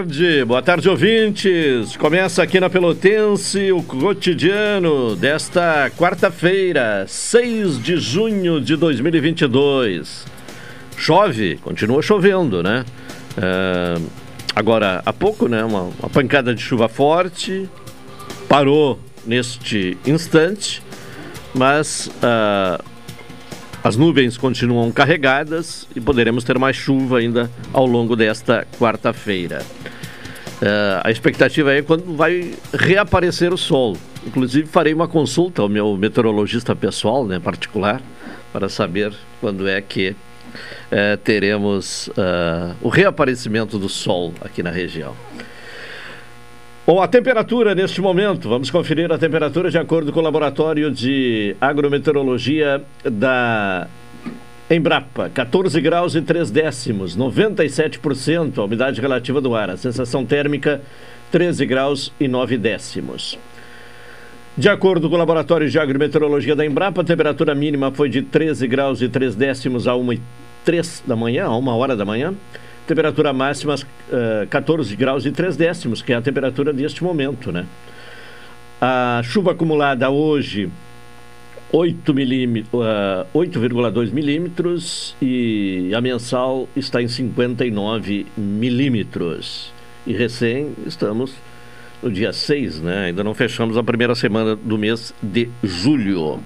Tarde, boa tarde, ouvintes. Começa aqui na Pelotense o cotidiano desta quarta-feira, 6 de junho de 2022. Chove, continua chovendo, né? É, agora, há pouco, né? Uma, uma pancada de chuva forte parou neste instante, mas uh, as nuvens continuam carregadas e poderemos ter mais chuva ainda ao longo desta quarta-feira. Uh, a expectativa é quando vai reaparecer o sol. Inclusive, farei uma consulta ao meu meteorologista pessoal, né, particular, para saber quando é que uh, teremos uh, o reaparecimento do sol aqui na região. Bom, a temperatura neste momento, vamos conferir a temperatura de acordo com o laboratório de agrometeorologia da Embrapa, 14 graus e 3 décimos, 97% a umidade relativa do ar, a sensação térmica 13 graus e 9 décimos. De acordo com o laboratório de agrometeorologia da Embrapa, a temperatura mínima foi de 13 graus e 3 décimos a 1 e 3 da manhã, a 1 hora da manhã. Temperatura máxima uh, 14 graus e 3 décimos, que é a temperatura deste momento, né? A chuva acumulada hoje, 8 milímetros, uh, 8,2 milímetros e a mensal está em 59 milímetros. E recém estamos no dia 6, né? Ainda não fechamos a primeira semana do mês de julho.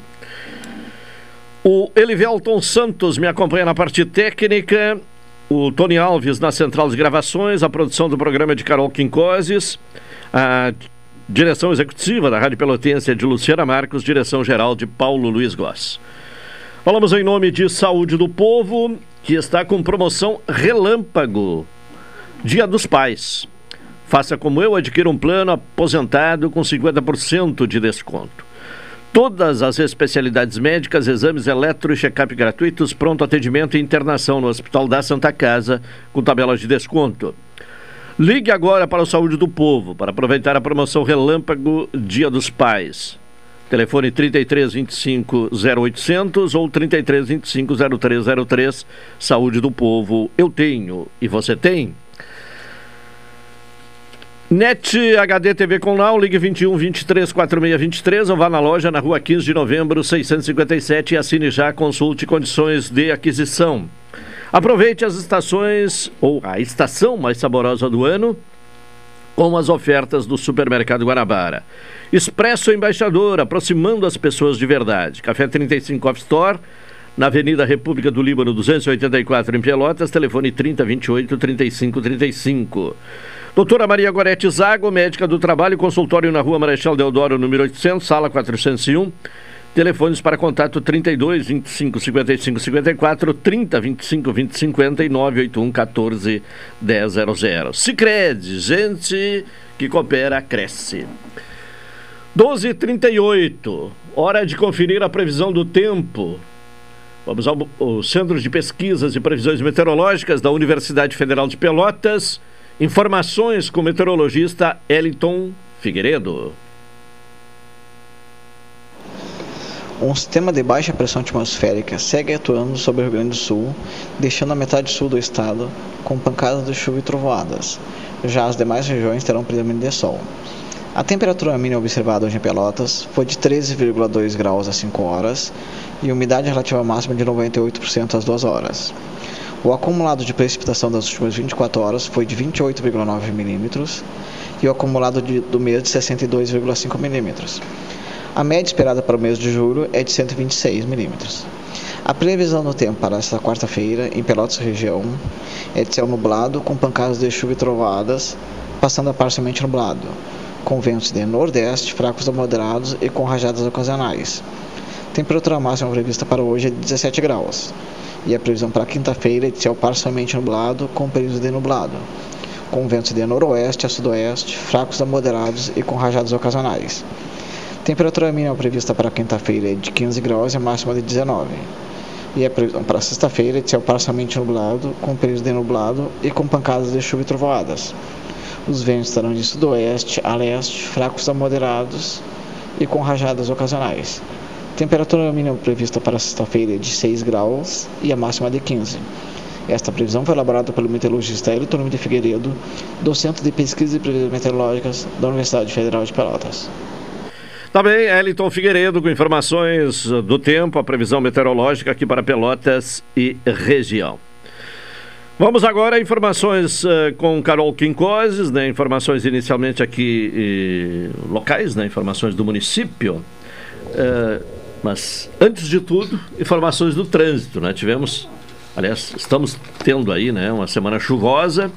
O Elivelton Santos me acompanha na parte técnica o Tony Alves na central de gravações, a produção do programa de Carol Quincoses, a direção executiva da Rádio Pelotense é de Luciana Marcos, direção geral de Paulo Luiz Goss. Falamos em nome de Saúde do Povo, que está com promoção Relâmpago, Dia dos Pais. Faça como eu, adquira um plano aposentado com 50% de desconto. Todas as especialidades médicas, exames eletro e check-up gratuitos, pronto atendimento e internação no Hospital da Santa Casa, com tabelas de desconto. Ligue agora para o Saúde do Povo para aproveitar a promoção Relâmpago Dia dos Pais. Telefone 3325 0800 ou 3325 0303. Saúde do Povo. Eu tenho e você tem? NET HD TV com Now, ligue 21 23 46 23 ou vá na loja na rua 15 de novembro 657 e assine já, consulte condições de aquisição. Aproveite as estações, ou a estação mais saborosa do ano, com as ofertas do Supermercado Guanabara. Expresso Embaixador, aproximando as pessoas de verdade. Café 35 Off Store, na Avenida República do Líbano 284 em Pelotas, telefone 3028 3535. Doutora Maria Gorete Zago, médica do trabalho, consultório na rua Marechal Deodoro, número 800, sala 401. Telefones para contato 32 25 55 54, 30 25 20 50 e 981 14 1000. Sicredi, gente que coopera, cresce. 12h38, hora de conferir a previsão do tempo. Vamos ao, ao Centro de Pesquisas e Previsões Meteorológicas da Universidade Federal de Pelotas. Informações com o meteorologista Eliton Figueiredo. Um sistema de baixa pressão atmosférica segue atuando sobre o Rio Grande do Sul, deixando a metade sul do estado com pancadas de chuva e trovoadas. Já as demais regiões terão predomínio de sol. A temperatura mínima observada hoje em Pelotas foi de 13,2 graus às 5 horas e umidade relativa máxima de 98% às 2 horas. O acumulado de precipitação das últimas 24 horas foi de 28,9 milímetros e o acumulado de, do mês de 62,5 milímetros. A média esperada para o mês de julho é de 126 milímetros. A previsão do tempo para esta quarta-feira em Pelotas região é de céu nublado com pancadas de chuva e trovadas, passando a parcialmente nublado, com ventos de nordeste fracos a moderados e com rajadas ocasionais. Temperatura máxima prevista para hoje é de 17 graus e a previsão para quinta-feira é de céu parcialmente nublado com períodos de nublado, com ventos de noroeste a sudoeste, fracos a moderados e com rajadas ocasionais. Temperatura mínima prevista para quinta-feira é de 15 graus e a máxima de 19. E a previsão para sexta-feira é de céu parcialmente nublado, com períodos de nublado e com pancadas de chuva e trovoadas. Os ventos estarão de sudoeste a leste, fracos a moderados e com rajadas ocasionais. Temperatura mínima prevista para sexta-feira é de 6 graus e a máxima de 15. Esta previsão foi elaborada pelo meteorologista Elton de Figueiredo, do Centro de Pesquisas e Previsões Meteorológicas da Universidade Federal de Pelotas. Tá bem, Eliton Figueiredo com informações do tempo, a previsão meteorológica aqui para Pelotas e região. Vamos agora a informações uh, com Carol Quincoses, né? Informações inicialmente aqui eh, locais, né? Informações do município. Uh, mas, antes de tudo, informações do trânsito, né? Tivemos, aliás, estamos tendo aí, né, uma semana chuvosa.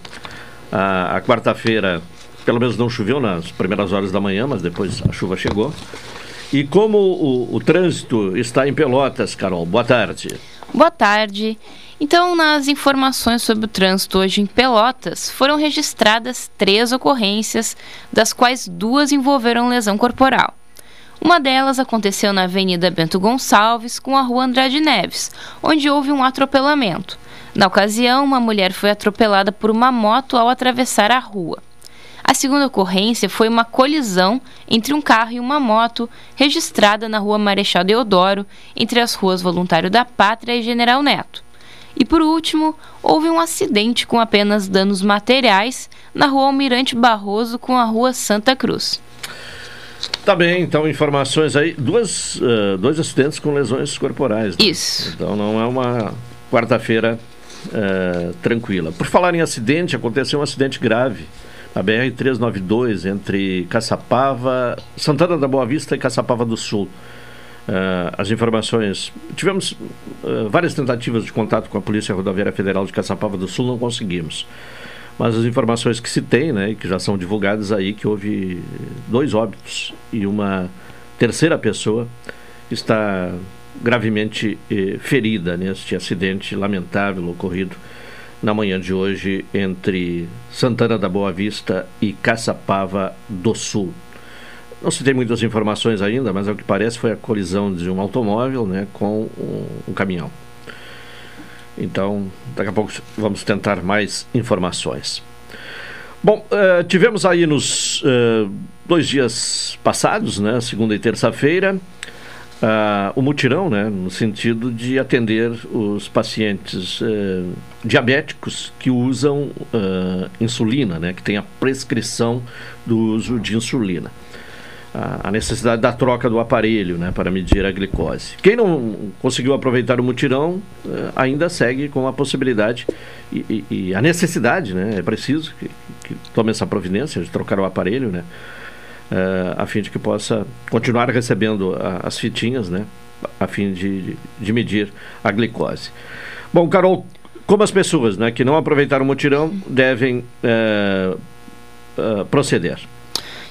A, a quarta-feira, pelo menos não choveu nas primeiras horas da manhã, mas depois a chuva chegou. E como o, o trânsito está em Pelotas, Carol? Boa tarde. Boa tarde. Então, nas informações sobre o trânsito hoje em Pelotas, foram registradas três ocorrências, das quais duas envolveram lesão corporal. Uma delas aconteceu na Avenida Bento Gonçalves com a Rua Andrade Neves, onde houve um atropelamento. Na ocasião, uma mulher foi atropelada por uma moto ao atravessar a rua. A segunda ocorrência foi uma colisão entre um carro e uma moto, registrada na rua Marechal Deodoro, entre as ruas Voluntário da Pátria e General Neto. E por último, houve um acidente com apenas danos materiais na rua Almirante Barroso com a rua Santa Cruz. Tá bem, então informações aí. Duas, uh, dois acidentes com lesões corporais. Né? Isso. Então não é uma quarta-feira uh, tranquila. Por falar em acidente, aconteceu um acidente grave na BR-392 entre Caçapava, Santana da Boa Vista e Caçapava do Sul. Uh, as informações. Tivemos uh, várias tentativas de contato com a Polícia Rodoviária Federal de Caçapava do Sul, não conseguimos mas as informações que se tem, né, que já são divulgadas aí, que houve dois óbitos e uma terceira pessoa está gravemente eh, ferida neste acidente lamentável ocorrido na manhã de hoje entre Santana da Boa Vista e Caçapava do Sul. Não se tem muitas informações ainda, mas ao que parece foi a colisão de um automóvel né, com um, caminhão. Então, daqui a pouco vamos tentar mais informações. Bom, uh, tivemos aí nos uh, dois dias passados, né, segunda e terça-feira, uh, o mutirão, né, no sentido de atender os pacientes diabéticos que usam insulina, né, que tem a prescrição do uso de insulina a necessidade da troca do aparelho né, para medir a glicose. Quem não conseguiu aproveitar o mutirão eh, ainda segue com a possibilidade e, e, e a necessidade, né, é preciso que, que, tome essa providência de trocar o aparelho, né, a fim de que possa continuar recebendo a, as fitinhas, né, a fim de, de medir a glicose. Bom, Carol, como as pessoas né, que não aproveitaram o mutirão devem uh, uh, proceder?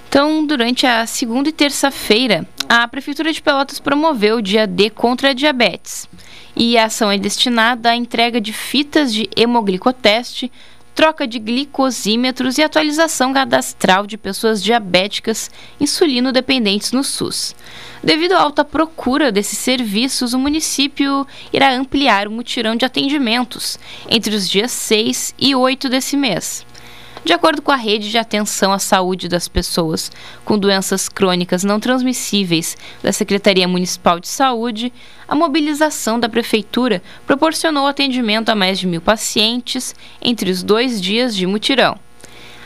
Então, durante a segunda e terça-feira, a Prefeitura de Pelotas promoveu o Dia D contra a diabetes. E a ação é destinada à entrega de fitas de hemoglicoteste, troca de glicosímetros e atualização cadastral de pessoas diabéticas insulino-dependentes no SUS. Devido à alta procura desses serviços, o município irá ampliar o mutirão de atendimentos entre os dias 6 e 8 desse mês. De acordo com a rede de atenção à saúde das pessoas com doenças crônicas não transmissíveis da Secretaria Municipal de Saúde, a mobilização da Prefeitura proporcionou atendimento a mais de mil pacientes entre os dois dias de mutirão.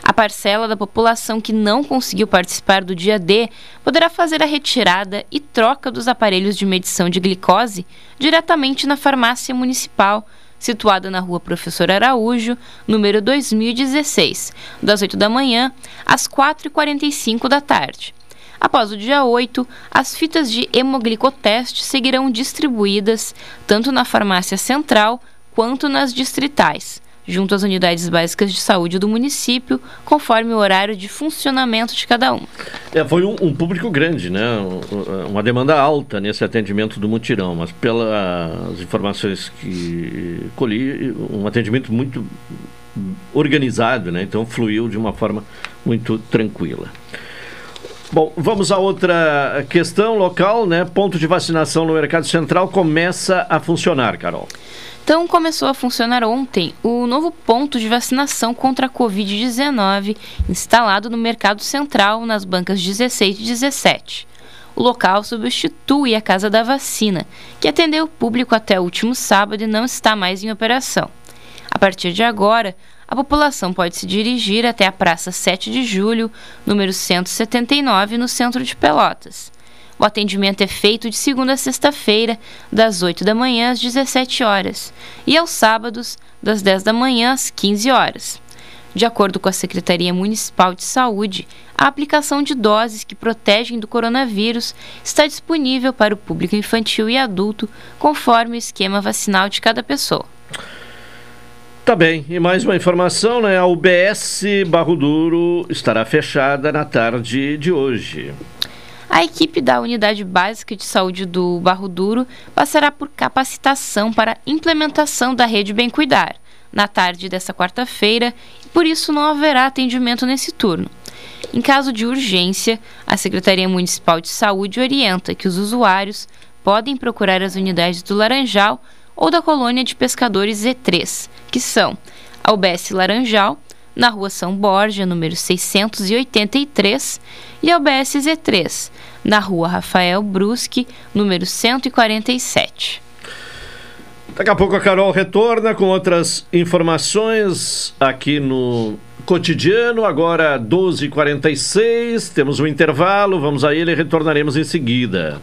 A parcela da população que não conseguiu participar do dia D poderá fazer a retirada e troca dos aparelhos de medição de glicose diretamente na farmácia municipal situada na rua Professor Araújo, número 2016, das 8 da manhã às 4h45 da tarde. Após o dia 8, as fitas de hemoglicoteste seguirão distribuídas tanto na farmácia central quanto nas distritais junto às unidades básicas de saúde do município, conforme o horário de funcionamento de cada uma. É, foi um, um, público grande, né? uma demanda alta nesse atendimento do mutirão, mas pelas informações que colhi, um atendimento muito organizado, né? então fluiu de uma forma muito tranquila. Bom, vamos a outra questão local, né? Ponto de vacinação no Mercado Central começa a funcionar, Carol. Então começou a funcionar ontem o novo ponto de vacinação contra a Covid-19 instalado no Mercado Central nas bancas 16 e 17. O local substitui a Casa da Vacina, que atendeu o público até o último sábado e não está mais em operação. A partir de agora, a população pode se dirigir até a Praça 7 de Julho, número 179, no centro de Pelotas. O atendimento é feito de segunda a sexta-feira, das 8 da manhã às 17 horas, e aos sábados, das 10 da manhã às 15 horas. De acordo com a Secretaria Municipal de Saúde, a aplicação de doses que protegem do coronavírus está disponível para o público infantil e adulto, conforme o esquema vacinal de cada pessoa. Tá bem, e mais uma informação, né? A UBS Barro Duro estará fechada na tarde de hoje. A equipe da Unidade Básica de Saúde do Barro Duro passará por capacitação para implementação da rede Bem Cuidar na tarde desta quarta-feira e por isso não haverá atendimento nesse turno. Em caso de urgência, a Secretaria Municipal de Saúde orienta que os usuários podem procurar as unidades do Laranjal ou da colônia de pescadores Z3, que são a UBS Laranjal, na rua São Borja, número 683, e a UBS Z3, na rua Rafael Brusque, número 147. Daqui a pouco a Carol retorna com outras informações aqui no cotidiano, agora 12h46, temos um intervalo, vamos a ele e retornaremos em seguida.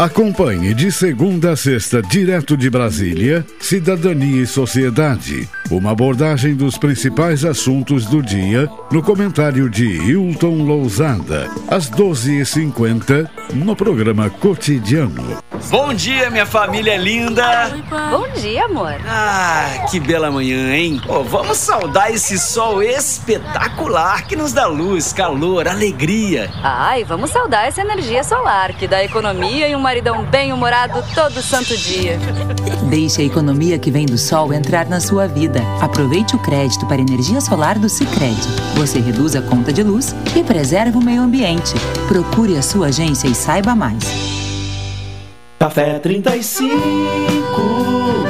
Acompanhe de segunda a sexta, direto de Brasília, Cidadania e Sociedade. Uma abordagem dos principais assuntos do dia no comentário de Hilton Lousada, às 12h50, no programa Cotidiano. Bom dia, minha família linda! Bom dia, amor! Ah, que bela manhã, hein? Oh, vamos saudar esse sol espetacular que nos dá luz, calor, alegria. Ai, vamos saudar essa energia solar que dá economia e um maridão bem-humorado todo santo dia. Deixe a economia que vem do sol entrar na sua vida. Aproveite o crédito para energia solar do Sicredi. Você reduz a conta de luz e preserva o meio ambiente. Procure a sua agência e saiba mais. Café 35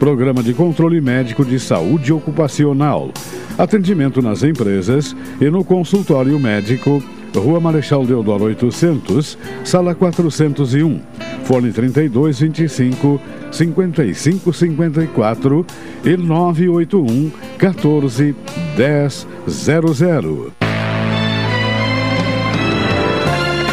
Programa de Controle Médico de Saúde Ocupacional. Atendimento nas empresas e no consultório médico, Rua Marechal Deodoro 800, sala 401, fone 3225 5554 e 981 14 1000.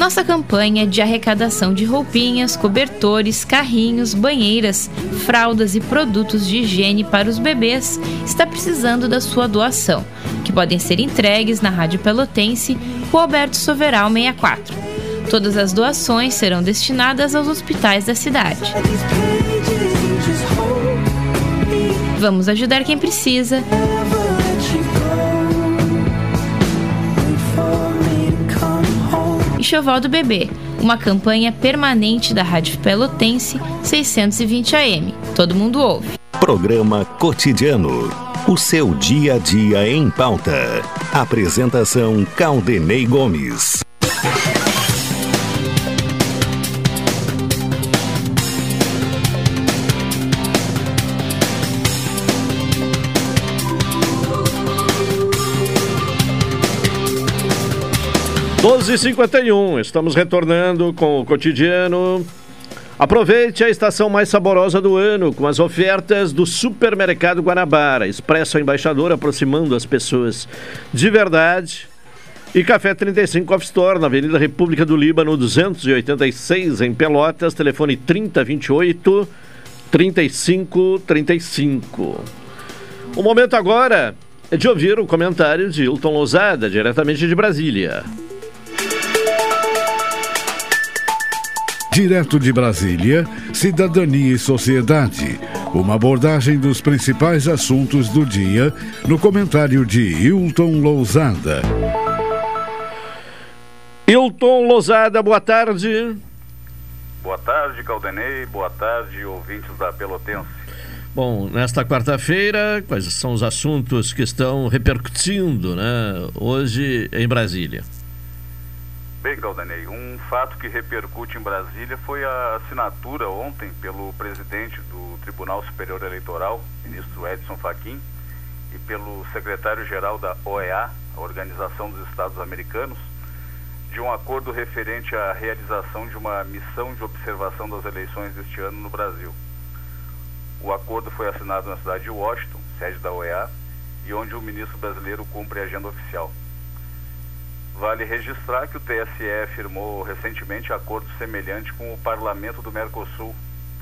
Nossa campanha de arrecadação de roupinhas, cobertores, carrinhos, banheiras, fraldas e produtos de higiene para os bebês está precisando da sua doação, que podem ser entregues na Rádio Pelotense, Rua Alberto Soveral 64. Todas as doações serão destinadas aos hospitais da cidade. Vamos ajudar quem precisa. Enxoval do Bebê, uma campanha permanente da Rádio Pelotense 620 AM. Todo mundo ouve. Programa Cotidiano. O seu dia a dia em pauta. Apresentação Caldenei Gomes. 12h51, estamos retornando com o cotidiano. Aproveite a estação mais saborosa do ano com as ofertas do Supermercado Guanabara. Expresso Embaixador aproximando as pessoas de verdade. E Café 35 Off Store, na Avenida República do Líbano, 286, em Pelotas. Telefone 3028 3535. O momento agora é de ouvir o comentário de Hilton Lousada, diretamente de Brasília. Direto de Brasília, Cidadania e Sociedade. Uma abordagem dos principais assuntos do dia no comentário de Hilton Lousada. Hilton Lousada, boa tarde. Boa tarde, Caldenei. Boa tarde, ouvintes da Pelotense. Bom, nesta quarta-feira, quais são os assuntos que estão repercutindo né, hoje em Brasília? Bem, Caldanei, um fato que repercute em Brasília foi a assinatura ontem pelo presidente do Tribunal Superior Eleitoral, ministro Edson Fachin, e pelo secretário-geral da OEA, a Organização dos Estados Americanos, de um acordo referente à realização de uma missão de observação das eleições deste ano no Brasil. O acordo foi assinado na cidade de Washington, sede da OEA, e onde o ministro brasileiro cumpre a agenda oficial. Vale registrar que o TSE firmou recentemente acordo semelhante com o Parlamento do Mercosul,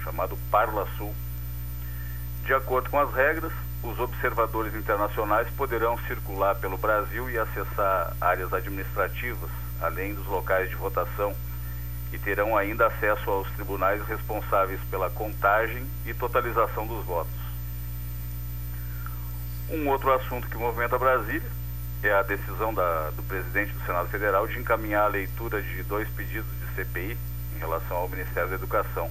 chamado Parlasul. De acordo com as regras, os observadores internacionais poderão circular pelo Brasil e acessar áreas administrativas, além dos locais de votação, e terão ainda acesso aos tribunais responsáveis pela contagem e totalização dos votos. Um outro assunto que movimenta Brasília é a decisão da, do presidente do Senado Federal de encaminhar a leitura de dois pedidos de CPI em relação ao Ministério da Educação.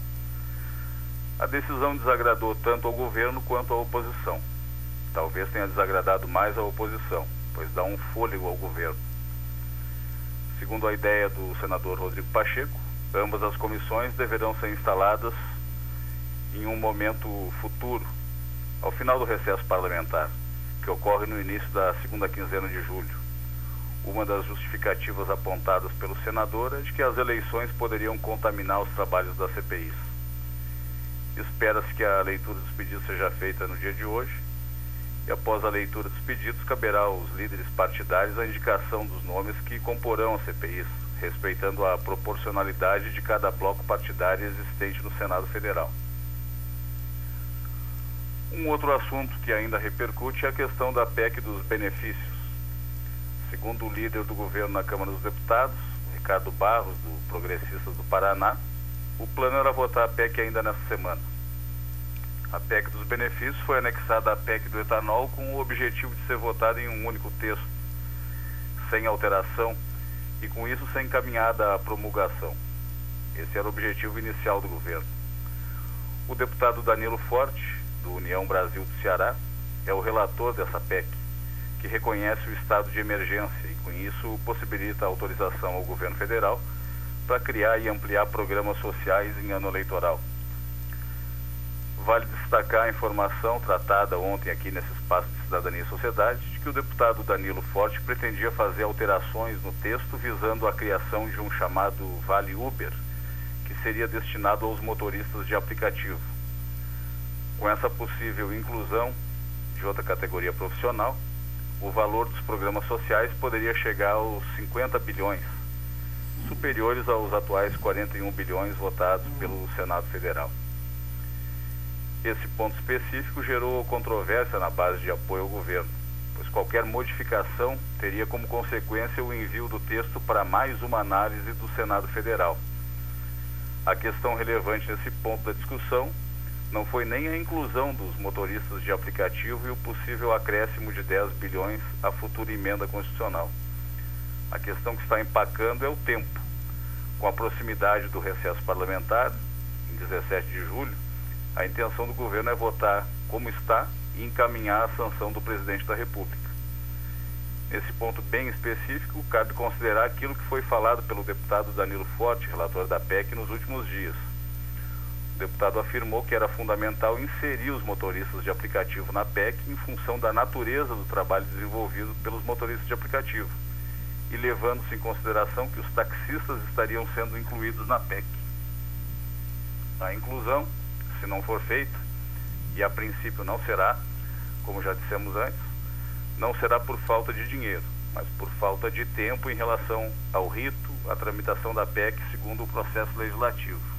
A decisão desagradou tanto ao governo quanto à oposição. Talvez tenha desagradado mais a oposição, pois dá um fôlego ao governo. Segundo a ideia do senador Rodrigo Pacheco, ambas as comissões deverão ser instaladas em um momento futuro, ao final do recesso parlamentar, que ocorre no início da segunda quinzena de julho. Uma das justificativas apontadas pelo senador é de que as eleições poderiam contaminar os trabalhos das CPIs. Espera-se que a leitura dos pedidos seja feita no dia de hoje e após a leitura dos pedidos caberá aos líderes partidários a indicação dos nomes que comporão as CPIs, respeitando a proporcionalidade de cada bloco partidário existente no Senado Federal. Um outro assunto que ainda repercute é a questão da PEC dos benefícios. Segundo o líder do governo na Câmara dos Deputados, Ricardo Barros, do Progressistas do Paraná, o plano era votar a PEC ainda nessa semana. A PEC dos benefícios foi anexada à PEC do etanol com o objetivo de ser votada em um único texto, sem alteração e com isso ser encaminhada à promulgação. Esse era o objetivo inicial do governo. O deputado Danilo Forte, do União Brasil do Ceará, é o relator dessa PEC, que reconhece o estado de emergência e, com isso, possibilita a autorização ao governo federal para criar e ampliar programas sociais em ano eleitoral. Vale destacar a informação tratada ontem aqui nesse espaço de Cidadania e Sociedade de que o deputado Danilo Forte pretendia fazer alterações no texto visando a criação de um chamado Vale Uber, que seria destinado aos motoristas de aplicativo. Com essa possível inclusão de outra categoria profissional, o valor dos programas sociais poderia chegar aos 50 bilhões, superiores aos atuais 41 bilhões votados pelo Senado Federal. Esse ponto específico gerou controvérsia na base de apoio ao governo, pois qualquer modificação teria como consequência o envio do texto para mais uma análise do Senado Federal. A questão relevante nesse ponto da discussão não foi nem a inclusão dos motoristas de aplicativo e o possível acréscimo de 10 bilhões à futura emenda constitucional. A questão que está empacando é o tempo. Com a proximidade do recesso parlamentar, em 17 de julho, a intenção do governo é votar como está e encaminhar a sanção do presidente da República. Nesse ponto bem específico, cabe considerar aquilo que foi falado pelo deputado Danilo Forte, relator da PEC, nos últimos dias o deputado afirmou que era fundamental inserir os motoristas de aplicativo na PEC em função da natureza do trabalho desenvolvido pelos motoristas de aplicativo e levando-se em consideração que os taxistas estariam sendo incluídos na PEC. A inclusão, se não for feita, e a princípio não será, como já dissemos antes, não será por falta de dinheiro, mas por falta de tempo em relação ao rito, à tramitação da PEC segundo o processo legislativo.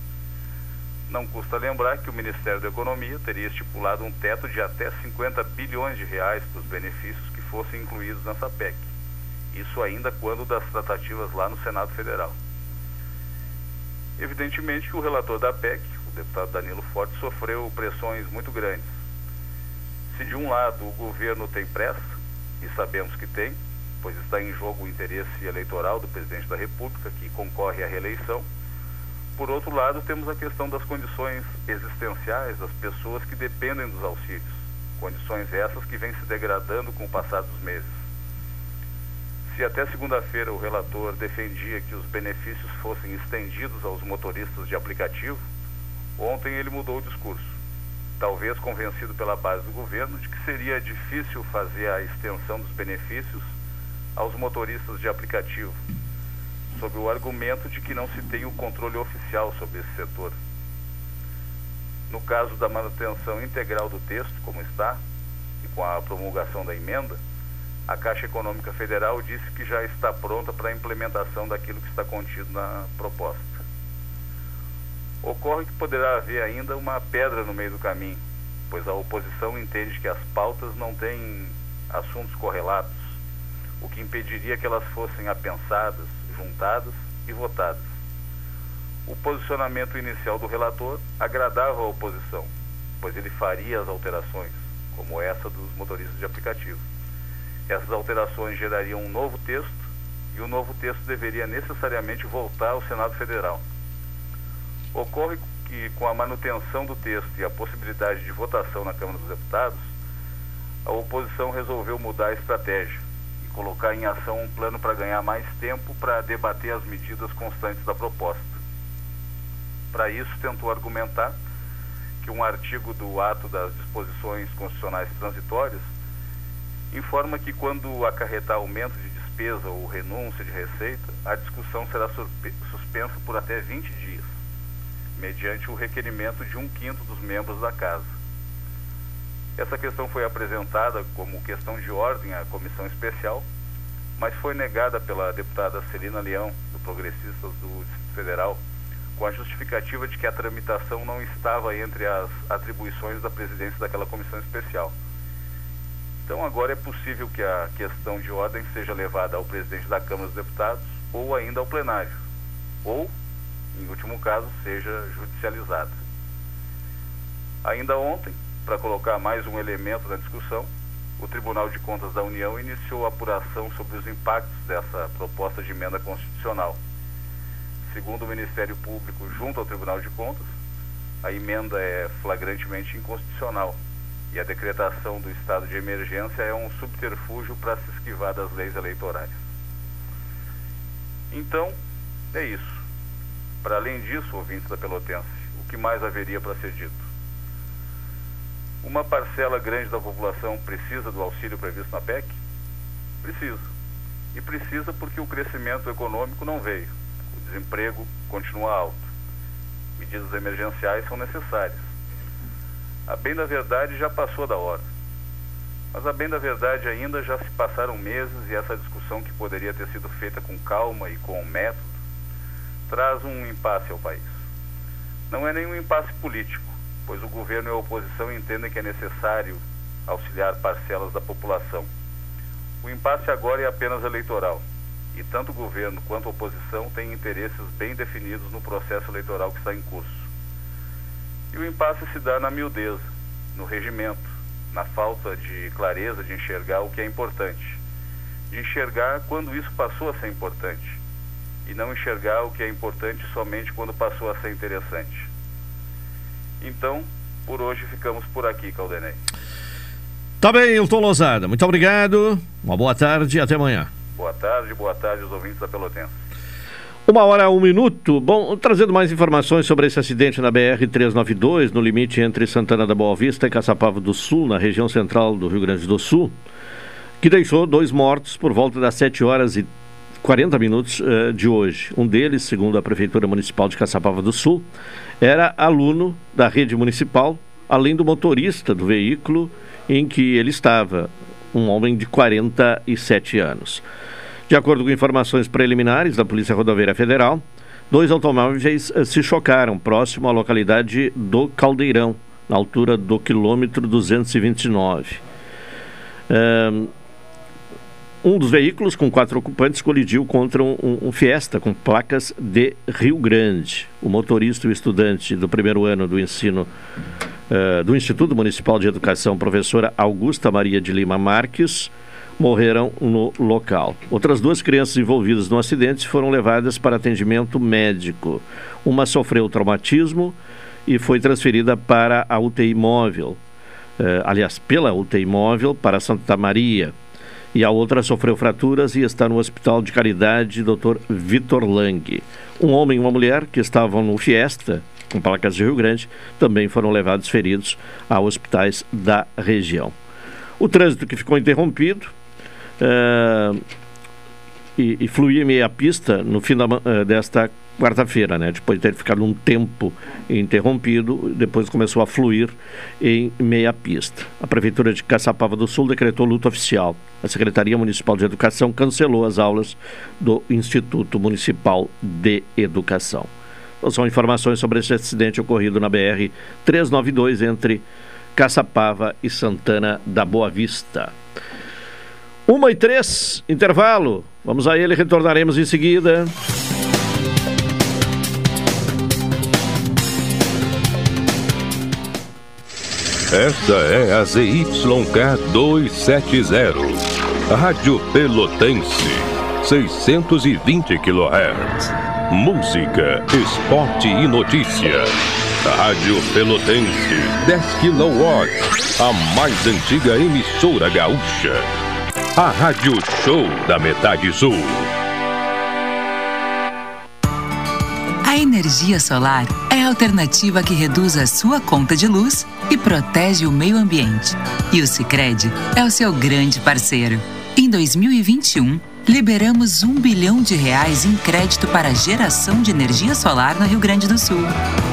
Não custa lembrar que o Ministério da Economia teria estipulado um teto de até 50 bilhões de reais para os benefícios que fossem incluídos nessa PEC. Isso ainda quando das tratativas lá no Senado Federal. Evidentemente que o relator da PEC, o deputado Danilo Forte, sofreu pressões muito grandes. Se de um lado o governo tem pressa, e sabemos que tem, pois está em jogo o interesse eleitoral do presidente da República, que concorre à reeleição, por outro lado, temos a questão das condições existenciais das pessoas que dependem dos auxílios, condições essas que vêm se degradando com o passar dos meses. Se até segunda-feira o relator defendia que os benefícios fossem estendidos aos motoristas de aplicativo, ontem ele mudou o discurso, talvez convencido pela base do governo de que seria difícil fazer a extensão dos benefícios aos motoristas de aplicativo sob o argumento de que não se tem o controle oficial sobre esse setor. No caso da manutenção integral do texto, como está, e com a promulgação da emenda, a Caixa Econômica Federal disse que já está pronta para a implementação daquilo que está contido na proposta. Ocorre que poderá haver ainda uma pedra no meio do caminho, pois a oposição entende que as pautas não têm assuntos correlatos, o que impediria que elas fossem apensadas, juntadas e votadas. O posicionamento inicial do relator agradava a oposição, pois ele faria as alterações, como essa dos motoristas de aplicativo. Essas alterações gerariam um novo texto e o novo texto deveria necessariamente voltar ao Senado Federal. Ocorre que, com a manutenção do texto e a possibilidade de votação na Câmara dos Deputados, a oposição resolveu mudar a estratégia colocar em ação um plano para ganhar mais tempo para debater as medidas constantes da proposta. Para isso, tentou argumentar que um artigo do ato das disposições constitucionais transitórias informa que quando acarretar aumento de despesa ou renúncia de receita, a discussão será suspensa por até 20 dias, mediante o requerimento de um quinto dos membros da Casa. Essa questão foi apresentada como questão de ordem à comissão especial, mas foi negada pela deputada Celina Leão, do Progressistas do Distrito Federal, com a justificativa de que a tramitação não estava entre as atribuições da presidência daquela comissão especial. Então agora é possível que a questão de ordem seja levada ao presidente da Câmara dos Deputados ou ainda ao plenário, ou, em último caso, seja judicializada. Ainda ontem, para colocar mais um elemento na discussão, o Tribunal de Contas da União iniciou a apuração sobre os impactos dessa proposta de emenda constitucional. Segundo o Ministério Público, junto ao Tribunal de Contas, a emenda é flagrantemente inconstitucional e a decretação do estado de emergência é um subterfúgio para se esquivar das leis eleitorais. Então, é isso. Para além disso, ouvintes da Pelotense, o que mais haveria para ser dito? Uma parcela grande da população precisa do auxílio previsto na PEC? Precisa. E precisa porque o crescimento econômico não veio. O desemprego continua alto. Medidas emergenciais são necessárias a bem da verdade já passou da hora. Mas a bem da verdade ainda já se passaram meses e essa discussão que poderia ter sido feita com calma e com método traz um impasse ao país. Não é nenhum impasse político, pois o governo e a oposição entendem que é necessário auxiliar parcelas da população. O impasse agora é apenas eleitoral, e tanto o governo quanto a oposição têm interesses bem definidos no processo eleitoral que está em curso. E o impasse se dá na miudeza, no regimento, na falta de clareza de enxergar o que é importante. De enxergar quando isso passou a ser importante. E não enxergar o que é importante somente quando passou a ser interessante. Então, por hoje ficamos por aqui, Caldenei. Tá bem, Hilton Lozada. Muito obrigado. Uma boa tarde e até amanhã. Boa tarde, boa tarde aos ouvintes da Pelotense. Uma hora, um minuto. Bom, trazendo mais informações sobre esse acidente na BR-392, no limite entre Santana da Boa Vista e Caçapava do Sul, na região central do Rio Grande do Sul, que deixou dois mortos por volta das 7 horas e 40 minutos uh, de hoje. Um deles, segundo a Prefeitura Municipal de Caçapava do Sul, era aluno da rede municipal, além do motorista do veículo em que ele estava, um homem de 47 anos. De acordo com informações preliminares da Polícia Rodoviária Federal, dois automóveis eh, se chocaram próximo à localidade do Caldeirão, na altura do quilômetro 229. Um dos veículos com quatro ocupantes colidiu contra um, um, Fiesta com placas de Rio Grande. O motorista e o estudante do primeiro ano do ensino uh, do Instituto Municipal de Educação, professora Augusta Maria de Lima Marques, morreram no local. Outras duas crianças envolvidas no acidente foram levadas para atendimento médico. Uma sofreu traumatismo e foi transferida para a UTI móvel, eh, aliás, pela UTI móvel para Santa Maria. E a outra sofreu fraturas e está no Hospital de Caridade Dr. Vitor Lang. Um homem e uma mulher que estavam no Fiesta, com placas de Rio Grande, também foram levados feridos a hospitais da região. O trânsito que ficou interrompido uh, e, e fluir meia pista no fim da, uh, desta quarta-feira, né? Depois de ter ficado um tempo interrompido, depois começou a fluir em meia pista. A Prefeitura de Caçapava do Sul decretou luta oficial. A Secretaria Municipal de Educação cancelou as aulas do Instituto Municipal de Educação. Então, são informações sobre esse acidente ocorrido na BR 392 entre Caçapava e Santana da Boa Vista. Uma e três, intervalo. Vamos a ele, retornaremos em seguida. Esta é a ZYK 270, Rádio Pelotense, 620 kHz. Música, esporte e notícia. Rádio Pelotense, 10 kW, a mais antiga emissora gaúcha a Rádio Show da Metade Sul. A energia solar é a alternativa que reduz a sua conta de luz e protege o meio ambiente. E o Sicredi é o seu grande parceiro. Em 2021, liberamos um bilhão de reais em crédito para geração de energia solar no Rio Grande do Sul.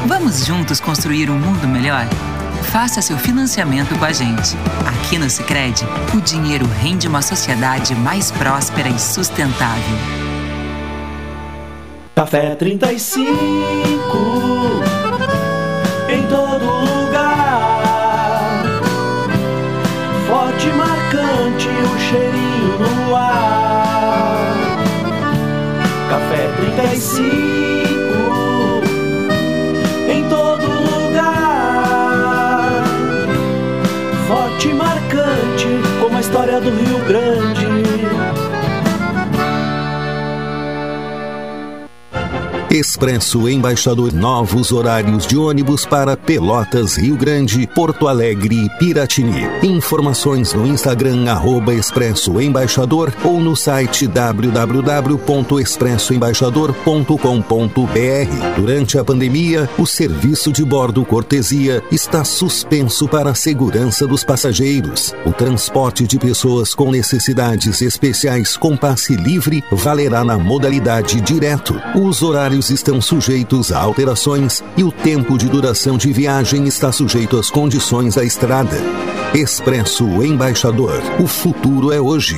Vamos juntos construir um mundo melhor? Faça seu financiamento com a gente. Aqui no Sicredi, o dinheiro rende uma sociedade mais próspera e sustentável. Café 35 Café 35 em todo lugar. Forte e marcante como a história do Rio Grande. Expresso Embaixador. Novos horários de ônibus para Pelotas, Rio Grande, Porto Alegre e Piratini. Informações no Instagram, arroba Expresso Embaixador ou no site www.expressoembaixador.com.br. Durante a pandemia, o serviço de bordo cortesia está suspenso para a segurança dos passageiros. O transporte de pessoas com necessidades especiais com passe livre valerá na modalidade direto. Os horários estão sujeitos a alterações e o tempo de duração de viagem está sujeito às condições da estrada. Expresso Embaixador. O futuro é hoje.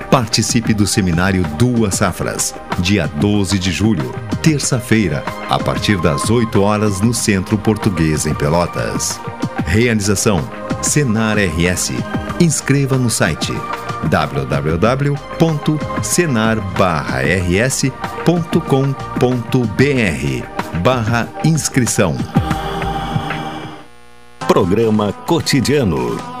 Participe do seminário Duas Safras, dia 12 de julho, terça-feira, a partir das 8 horas no Centro Português em Pelotas. Realização: Senar RS. Inscreva no site www.senar-rs.com.br barra inscrição. Programa Cotidiano.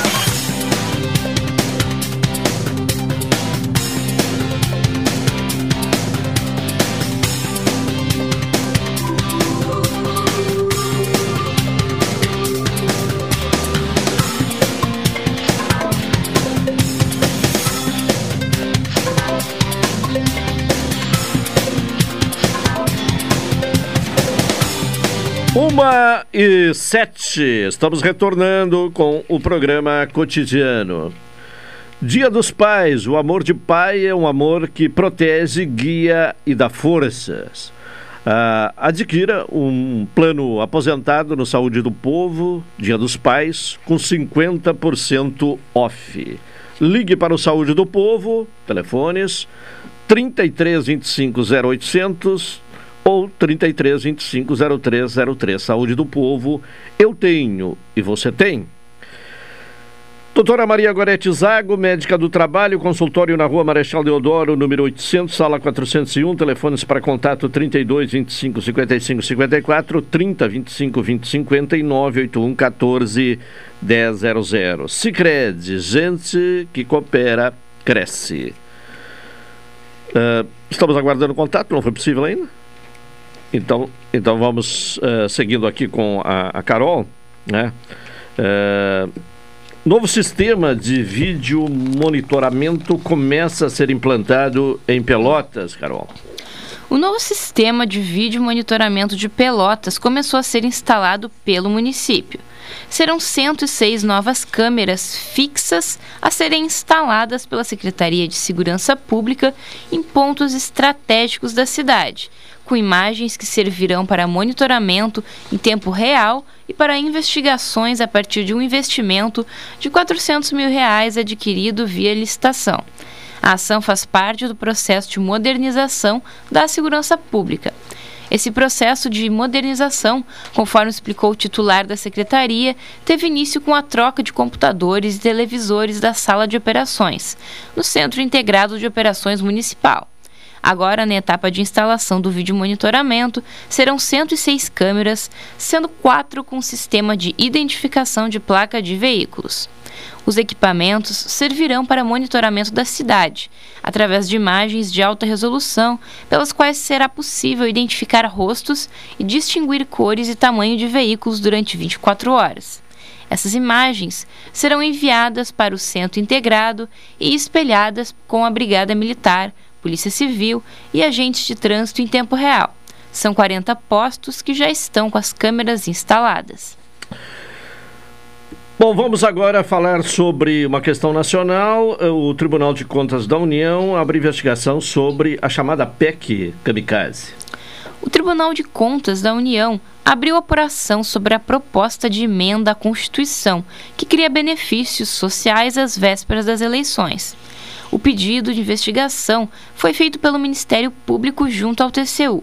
Uma e sete, estamos retornando com o programa cotidiano. Dia dos Pais, o amor de pai é um amor que protege, guia e dá forças. Ah, adquira um plano aposentado no Saúde do Povo, Dia dos Pais, com 50% off. Ligue para o Saúde do Povo, telefones 33 25 0800 ou 33 25 0303. Saúde do povo, eu tenho e você tem. Doutora Maria Gorete Zago, médica do trabalho, consultório na rua Marechal Deodoro, número 800, sala 401, telefones para contato 32 25 55 54, 30 25 20 50 e 981 14 100. Cicred, gente que coopera, cresce. Uh, estamos aguardando contato, não foi possível ainda? Então, então vamos uh, seguindo aqui com a, a Carol, né? Uh, Novo sistema de vídeo monitoramento começa a ser implantado em Pelotas, Carol. O novo sistema de vídeo monitoramento de Pelotas começou a ser instalado pelo município. Serão 106 novas câmeras fixas a serem instaladas pela Secretaria de Segurança Pública em pontos estratégicos da cidade, com imagens que servirão para monitoramento em tempo real e para investigações a partir de um investimento de 400 mil reais adquirido via licitação. A ação faz parte do processo de modernização da segurança pública. Esse processo de modernização, conforme explicou o titular da secretaria, teve início com a troca de computadores e televisores da sala de operações, no Centro Integrado de Operações Municipal. Agora, na etapa de instalação do vídeo monitoramento, serão 106 câmeras, sendo quatro com sistema de identificação de placa de veículos. Os equipamentos servirão para monitoramento da cidade, através de imagens de alta resolução, pelas quais será possível identificar rostos e distinguir cores e tamanho de veículos durante 24 horas. Essas imagens serão enviadas para o centro integrado e espelhadas com a Brigada Militar Polícia Civil e agentes de trânsito em tempo real. São 40 postos que já estão com as câmeras instaladas. Bom, vamos agora falar sobre uma questão nacional. O Tribunal de Contas da União abre investigação sobre a chamada PEC Kamikaze. O Tribunal de Contas da União abriu apuração sobre a proposta de emenda à Constituição que cria benefícios sociais às vésperas das eleições. O pedido de investigação foi feito pelo Ministério Público junto ao TCU.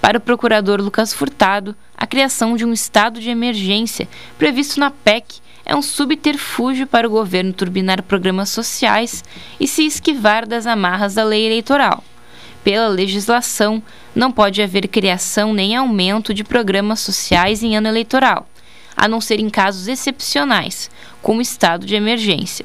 Para o procurador Lucas Furtado, a criação de um estado de emergência previsto na PEC é um subterfúgio para o governo turbinar programas sociais e se esquivar das amarras da lei eleitoral. Pela legislação, não pode haver criação nem aumento de programas sociais em ano eleitoral, a não ser em casos excepcionais, como estado de emergência.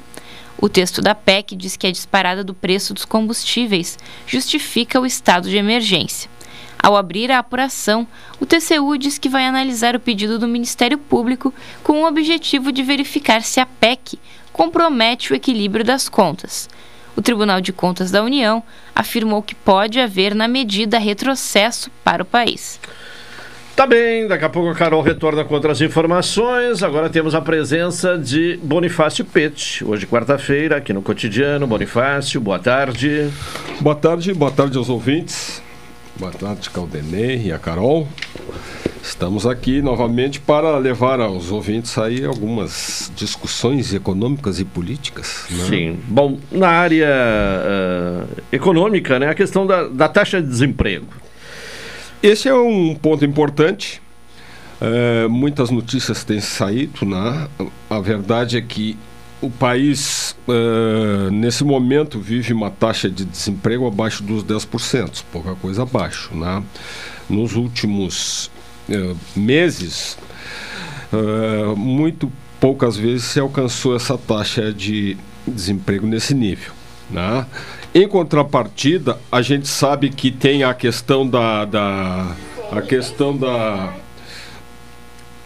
O texto da PEC diz que a disparada do preço dos combustíveis justifica o estado de emergência. Ao abrir a apuração, o TCU diz que vai analisar o pedido do Ministério Público com o objetivo de verificar se a PEC compromete o equilíbrio das contas. O Tribunal de Contas da União afirmou que pode haver, na medida, retrocesso para o país. Tá bem, daqui a pouco a Carol retorna com outras informações. Agora temos a presença de Bonifácio Pet. Hoje, quarta-feira, aqui no Cotidiano. Bonifácio, boa tarde. Boa tarde, boa tarde aos ouvintes. Boa tarde, Caldenei e a Carol. Estamos aqui novamente para levar aos ouvintes aí algumas discussões econômicas e políticas. Né? Sim. Bom, na área uh, econômica, né, a questão da, da taxa de desemprego. Esse é um ponto importante. É, muitas notícias têm saído, né? A verdade é que o país, é, nesse momento, vive uma taxa de desemprego abaixo dos 10%, pouca coisa abaixo. Né? Nos últimos é, meses, muito poucas vezes se alcançou essa taxa de desemprego nesse nível. Né? Em contrapartida, a gente sabe que tem a questão da, da a questão da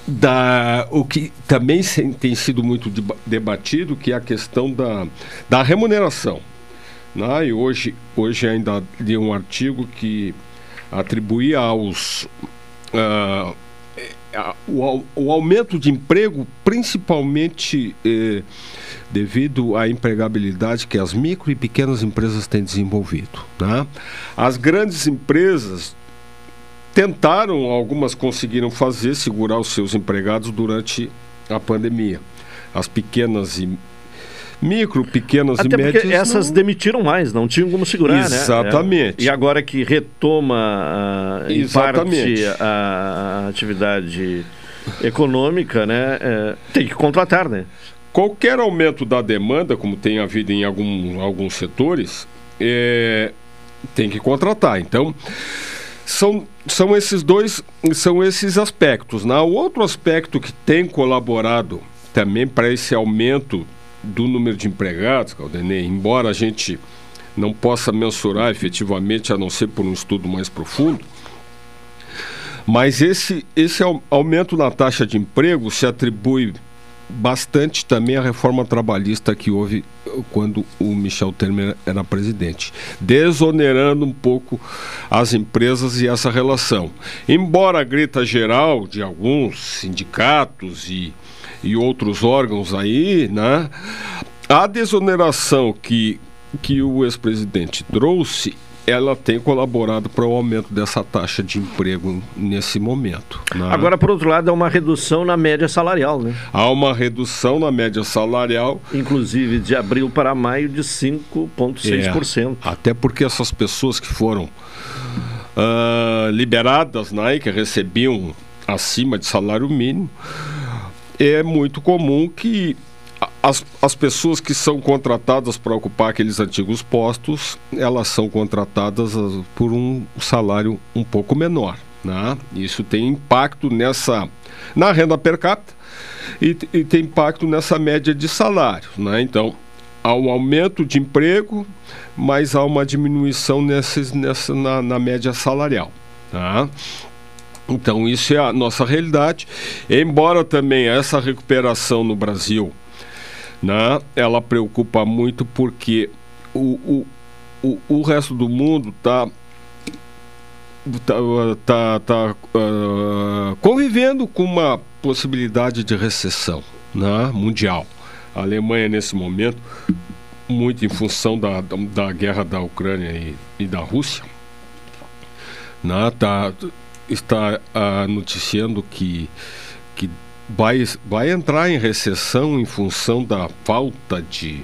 da o que também tem sido muito debatido, que é a questão da, da remuneração. Né? E hoje, hoje ainda li um artigo que atribuía aos uh, o, o aumento de emprego, principalmente eh, devido à empregabilidade que as micro e pequenas empresas têm desenvolvido. Né? As grandes empresas tentaram, algumas conseguiram fazer, segurar os seus empregados durante a pandemia. As pequenas e micro, pequenas Até e médias. Porque essas não... demitiram mais, não tinham como segurar, Exatamente. né? Exatamente. É. E agora que retoma uh, em Exatamente. parte a atividade econômica, né? É, tem que contratar, né? qualquer aumento da demanda, como tem havido em algum, alguns setores, é, tem que contratar. Então, são, são esses dois, são esses aspectos. Né? O outro aspecto que tem colaborado também para esse aumento do número de empregados, Caldenei, embora a gente não possa mensurar efetivamente, a não ser por um estudo mais profundo, mas esse, esse aumento na taxa de emprego se atribui bastante também à reforma trabalhista que houve quando o Michel Temer era presidente, desonerando um pouco as empresas e essa relação. Embora a grita geral de alguns sindicatos e, e outros órgãos aí, né, a desoneração que, que o ex-presidente trouxe ela tem colaborado para o aumento dessa taxa de emprego nesse momento. Né? Agora, por outro lado, há uma redução na média salarial, né? Há uma redução na média salarial. Inclusive de abril para maio de 5,6%. É, até porque essas pessoas que foram uh, liberadas, né, que recebiam acima de salário mínimo, é muito comum que as, as pessoas que são contratadas para ocupar aqueles antigos postos, elas são contratadas ah, por um salário um pouco menor. Né? Isso tem impacto nessa na renda per capita e, e tem impacto nessa média de salário. Né? Então, há um aumento de emprego, mas há uma diminuição nesses, nessa, na, na média salarial. Tá? Então, isso é a nossa realidade. Embora também essa recuperação no Brasil né? ela preocupa muito porque o, o, o, o resto do mundo está tá, tá, tá uh, convivendo com uma possibilidade de recessão né? mundial. A Alemanha, nesse momento, muito em função da, da, guerra da Ucrânia e, e da Rússia, né? Tá, está uh, noticiando que, que vai, vai entrar em recessão em função da falta de,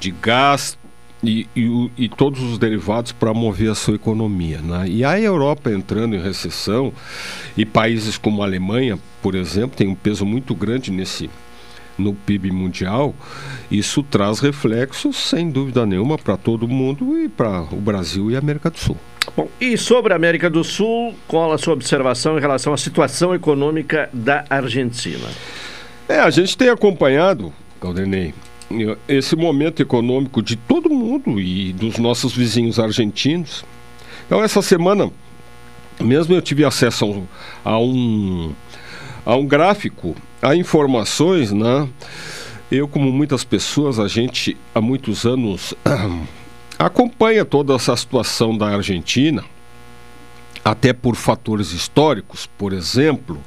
de gás e, e, e todos os derivados para mover a sua economia. Né? E a Europa entrando em recessão, e países como a Alemanha, por exemplo, tem um peso muito grande nesse no PIB mundial, isso traz reflexos, sem dúvida nenhuma, para todo mundo e para o Brasil e a América do Sul. Bom, e sobre a América do Sul, qual a sua observação em relação à situação econômica da Argentina? É, a gente tem acompanhado, Caldenei, esse momento econômico de todo mundo e dos nossos vizinhos argentinos. Então, essa semana, mesmo eu tive acesso a um, a um gráfico, a informações, né? Eu, como muitas pessoas, a gente há muitos anos acompanha toda essa situação da Argentina, até por fatores históricos, por exemplo.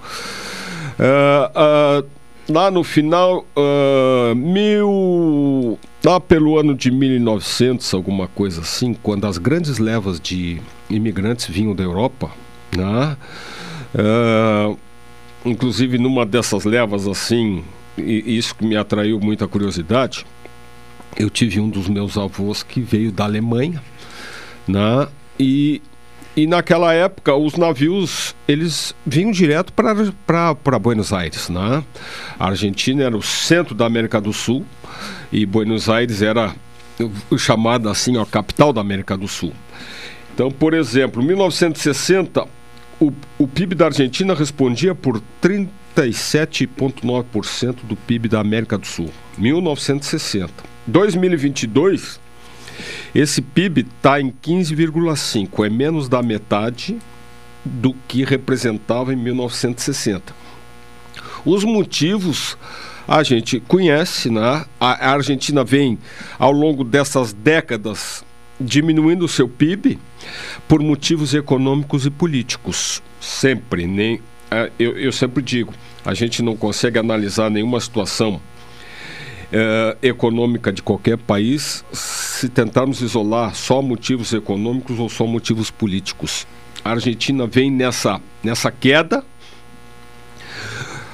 Uh, uh, lá no final, uh, mil, lá pelo ano de 1900, alguma coisa assim, quando as grandes levas de imigrantes vinham da Europa, né? Inclusive numa dessas levas assim, e isso que me atraiu muita curiosidade, eu tive um dos meus avós que veio da Alemanha, né? E, e naquela época os navios eles vinham direto para Buenos Aires, né? A Argentina era o centro da América do Sul e Buenos Aires era chamada assim a capital da América do Sul. Então, por exemplo, em 1960 o, o PIB da Argentina respondia por 37,9% do PIB da América do Sul. 1960. 2022, esse PIB está em 15,5, é menos da metade do que representava em 1960. Os motivos a gente conhece, né? A Argentina vem ao longo dessas décadas diminuindo o seu PIB por motivos econômicos e políticos. Sempre, nem é, eu, eu sempre digo, a gente não consegue analisar nenhuma situação eh, econômica de qualquer país se tentarmos isolar só motivos econômicos ou só motivos políticos. A Argentina vem nessa, nessa queda.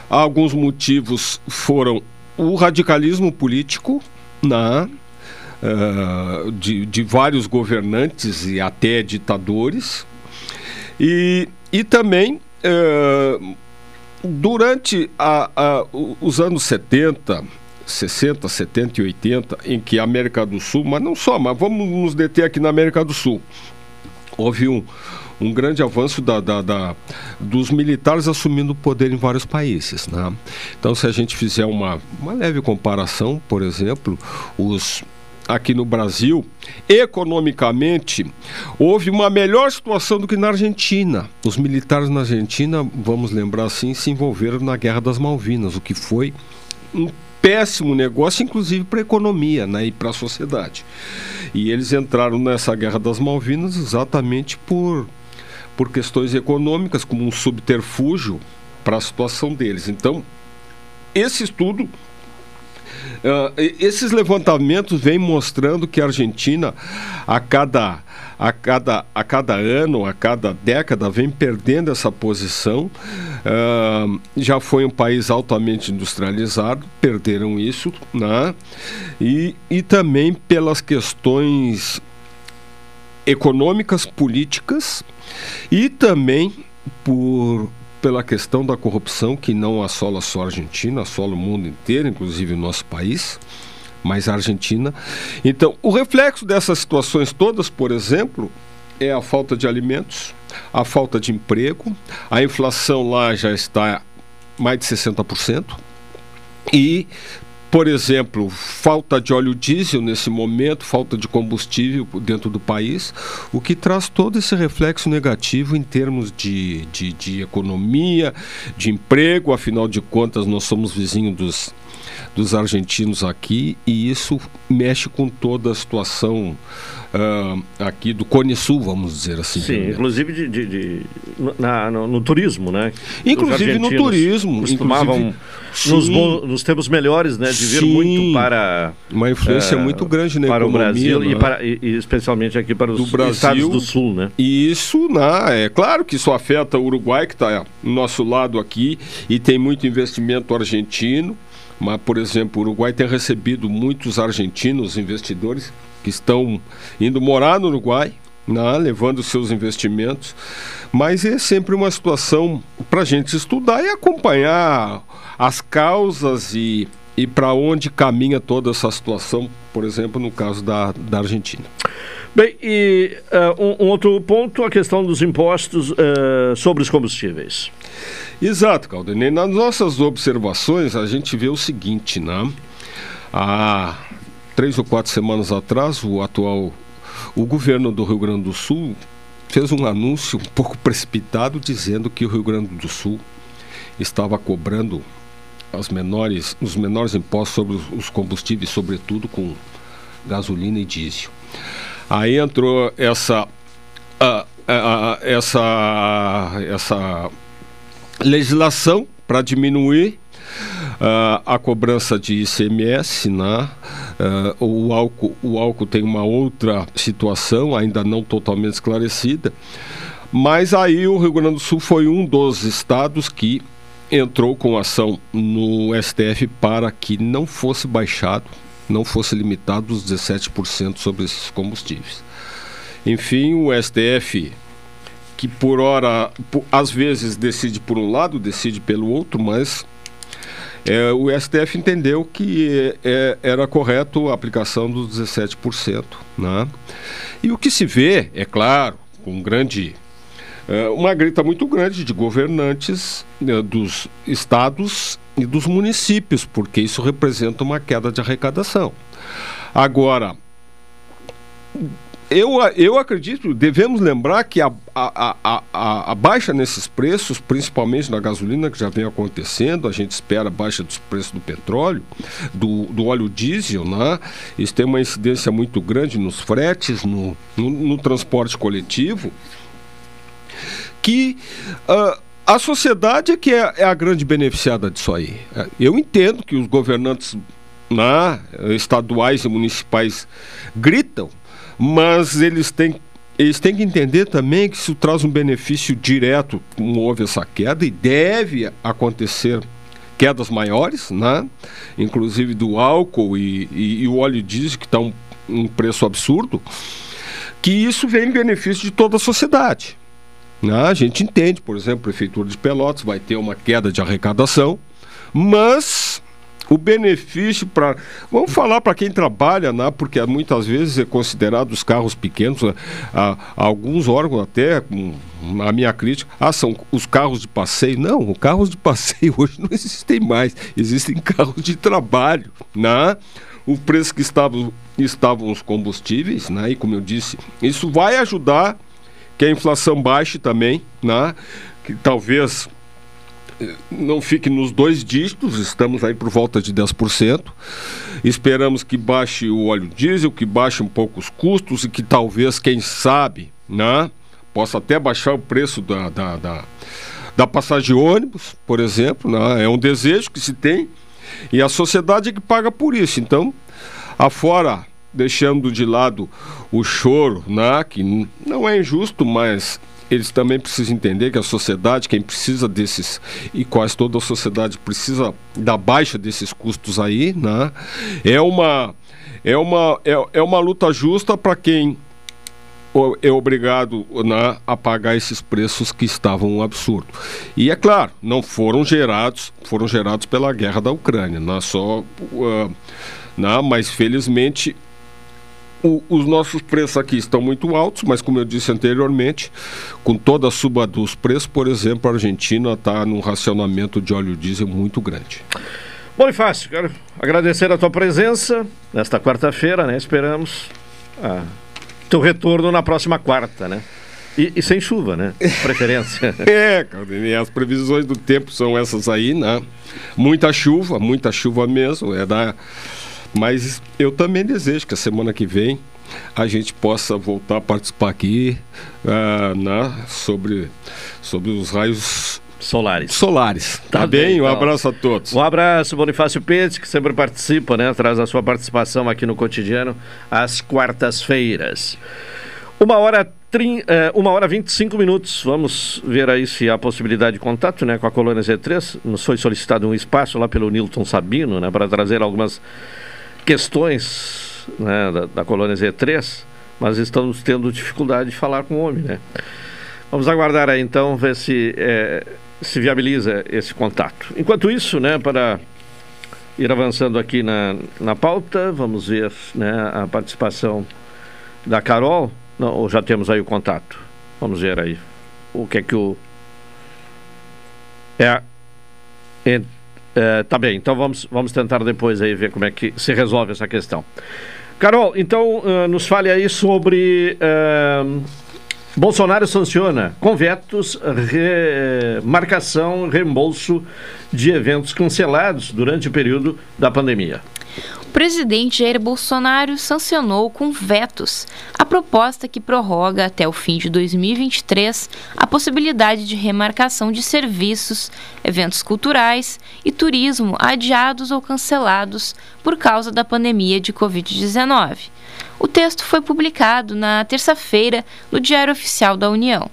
Alguns motivos foram o radicalismo político na, uh, de, de vários governantes e até ditadores. E, e também uh, durante a, a, os anos 70, 60, 70 e 80, em que a América do Sul, mas não só, mas vamos nos deter aqui na América do Sul. Houve um, um grande avanço da, da, da, dos militares assumindo o poder em vários países. Né? Então, se a gente fizer uma, uma leve comparação, por exemplo, os aqui no Brasil, economicamente, houve uma melhor situação do que na Argentina. Os militares na Argentina, vamos lembrar assim, se envolveram na Guerra das Malvinas, o que foi um péssimo negócio, inclusive para a economia né, e para a sociedade. E eles entraram nessa Guerra das Malvinas exatamente por, por questões econômicas, como um subterfúgio para a situação deles. Então, esse estudo Uh, esses levantamentos vêm mostrando que a Argentina, a cada, a, cada, a cada ano, a cada década, vem perdendo essa posição. Uh, já foi um país altamente industrializado, perderam isso, né? e, e também pelas questões econômicas, políticas e também por pela questão da corrupção que não assola só a Argentina, assola o mundo inteiro, inclusive o nosso país, mas a Argentina. Então, o reflexo dessas situações todas, por exemplo, é a falta de alimentos, a falta de emprego, a inflação lá já está mais de 60%. E por exemplo, falta de óleo diesel nesse momento, falta de combustível dentro do país, o que traz todo esse reflexo negativo em termos de, de, de economia, de emprego, afinal de contas, nós somos vizinhos dos, dos argentinos aqui e isso mexe com toda a situação uh, aqui do Cone Sul, vamos dizer assim. Sim, inclusive de, de, de na, no, no, turismo, né? Inclusive no turismo. Costumavam, nos, nos tempos melhores, né, de vir sim, muito para... Uma influência uh, muito grande na para economia. o Brasil né? e, para, e, e, especialmente aqui para os do Brasil, estados do Sul, né? E isso, né, é claro que isso afeta o Uruguai, que está no nosso lado aqui, e tem muito investimento argentino, mas, por exemplo, o Uruguai tem recebido muitos argentinos investidores que estão indo morar no Uruguai, né, levando seus investimentos. Mas é sempre uma situação para a gente estudar e acompanhar as causas e, e para onde caminha toda essa situação, por exemplo, no caso da, da Argentina. Bem, e uh, um, um, outro ponto, a questão dos impostos uh, sobre os combustíveis. Exato, Caldenei. Nas nossas observações, a gente vê o seguinte, né? Há três ou quatro semanas atrás, o atual o governo do Rio Grande do Sul fez um anúncio um pouco precipitado dizendo que o Rio Grande do Sul estava cobrando as menores, os menores impostos sobre os combustíveis, sobretudo com gasolina e diesel. Aí entrou essa, uh, uh, essa, essa legislação para diminuir uh, a cobrança de ICMS, né? Uh, o, álcool, o álcool tem uma outra situação, ainda não totalmente esclarecida, mas aí o Rio Grande do Sul foi um dos estados que entrou com ação no STF para que não fosse baixado, não fosse limitado os 17% sobre esses combustíveis. Enfim, o STF que por hora, por, às vezes decide por um lado, decide pelo outro, mas é, o STF entendeu que é, era correto a aplicação dos 17%. Né? E o que se vê, é claro, com grande é, uma grita muito grande de governantes né, dos estados e dos municípios, porque isso representa uma queda de arrecadação. Agora, eu, eu acredito, devemos lembrar que a, a, a, a, a baixa nesses preços, principalmente na gasolina, que já vem acontecendo, a gente espera a baixa dos preços do petróleo, do, do óleo diesel, né? Isso tem uma incidência muito grande nos fretes, no, no, no transporte coletivo, que uh, a sociedade é que é, é, a grande beneficiada disso aí. Eu entendo que os governantes né, estaduais e municipais gritam, mas eles têm eles têm que entender também que isso traz um benefício direto, como houve essa queda, e deve acontecer quedas maiores, né? inclusive do álcool e, e, e o óleo diesel, que está um, um preço absurdo, que isso vem em benefício de toda a sociedade. Né? A gente entende, por exemplo, a Prefeitura de Pelotas vai ter uma queda de arrecadação, mas o benefício para. Vamos falar para quem trabalha, né? porque muitas vezes é considerado os carros pequenos, né? ah, alguns órgãos até, a minha crítica, ah, são os carros de passeio. Não, os carros de passeio hoje não existem mais, existem carros de trabalho. Né? O preço que estavam, estavam os combustíveis, né? e como eu disse, isso vai ajudar que a inflação baixe também, né? que talvez não fique nos dois dígitos, estamos aí por volta de 10%. Esperamos que baixe o óleo diesel, que baixe um pouco os custos e que talvez, quem sabe, né, possa até baixar o preço da, da, da, da passagem de ônibus, por exemplo. Né? É um desejo que se tem e a sociedade é que paga por isso. Então, afora deixando de lado o choro, né, que não é injusto, mas eles também precisam entender que a sociedade, quem precisa desses, e quase toda a sociedade precisa da baixa desses custos aí, né? É uma, é uma, é, é uma luta justa para quem é obrigado né, a pagar esses preços que estavam um absurdo. E é claro, não foram gerados, foram gerados pela guerra da Ucrânia, não é só, uh, né, mas felizmente o, os nossos preços aqui estão muito altos, mas como eu disse anteriormente, com toda a suba dos preços, por exemplo, a Argentina está num racionamento de óleo diesel muito grande. Bonifácio, quero agradecer a tua presença nesta quarta-feira, né? Esperamos ah, teu retorno na próxima quarta, né? E, e sem chuva, né? Preferência. é, Caldini, as previsões do tempo são essas aí, né? Muita chuva, muita chuva mesmo, é da mas eu também desejo que a semana que vem a gente possa voltar a participar aqui uh, né, sobre, sobre os raios Solares. Solares. Tá, tá bem? bem? Um então. abraço a todos. Um abraço, Bonifácio Pires, que sempre participa, né? Traz a sua participação aqui no cotidiano às quartas-feiras. Uma hora, trin, uh, uma hora 25 minutos. Vamos ver aí se há possibilidade de contato né, com a colônia Z3. Nos foi solicitado um espaço lá pelo Nilton Sabino, né? Para trazer algumas questões né, da, da, colônia Z3, mas estamos tendo dificuldade de falar com o homem, né? Vamos aguardar aí então, ver se é, se viabiliza esse contato. Enquanto isso, né, para ir avançando aqui na, na pauta, vamos ver né, a participação da Carol. Não, ou já temos aí o contato? Vamos ver aí o que é que o. É. é é, tá bem, então vamos, vamos tentar depois aí ver como é que se resolve essa questão. Carol, então uh, nos fale aí sobre. Uh, Bolsonaro sanciona com vetos, marcação, reembolso de eventos cancelados durante o período da pandemia presidente Jair Bolsonaro sancionou com vetos a proposta que prorroga até o fim de 2023 a possibilidade de remarcação de serviços, eventos culturais e turismo adiados ou cancelados por causa da pandemia de Covid-19. O texto foi publicado na terça-feira no Diário Oficial da União.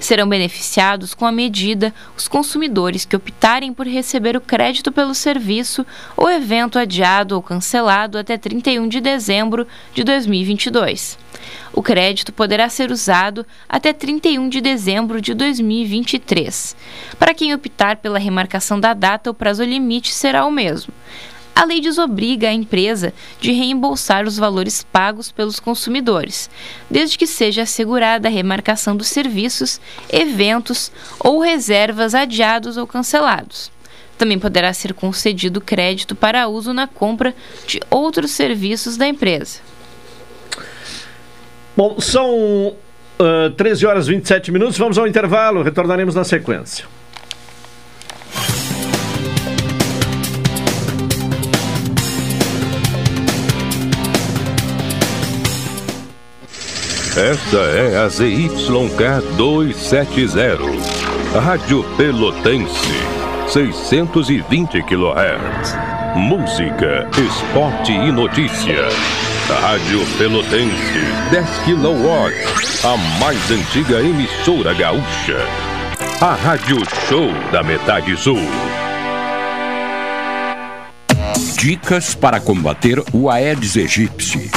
Serão beneficiados com a medida os consumidores que optarem por receber o crédito pelo serviço ou evento adiado ou cancelado até 31 de dezembro de 2022. O crédito poderá ser usado até 31 de dezembro de 2023. Para quem optar pela remarcação da data, o prazo limite será o mesmo a lei desobriga a empresa de reembolsar os valores pagos pelos consumidores, desde que seja assegurada a remarcação dos serviços, eventos ou reservas adiados ou cancelados. Também poderá ser concedido crédito para uso na compra de outros serviços da empresa. Bom, são uh, 13 horas e 27 minutos. Vamos ao intervalo, retornaremos na sequência. Esta é a ZYK 270, Rádio Pelotense, 620 kHz. Música, esporte e notícia. Rádio Pelotense, 10 kW, a mais antiga emissora gaúcha. A Rádio Show da Metade Sul. Dicas para combater o Aedes aegypti.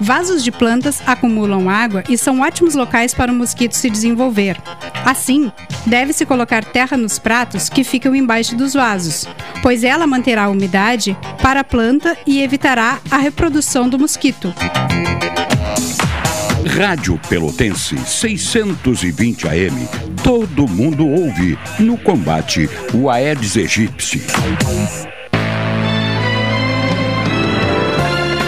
Vasos de plantas acumulam água e são ótimos locais para o mosquito se desenvolver. Assim, deve-se colocar terra nos pratos que ficam embaixo dos vasos, pois ela manterá a umidade para a planta e evitará a reprodução do mosquito. Rádio Pelotense 620 AM. Todo mundo ouve no combate o Aedes aegypti.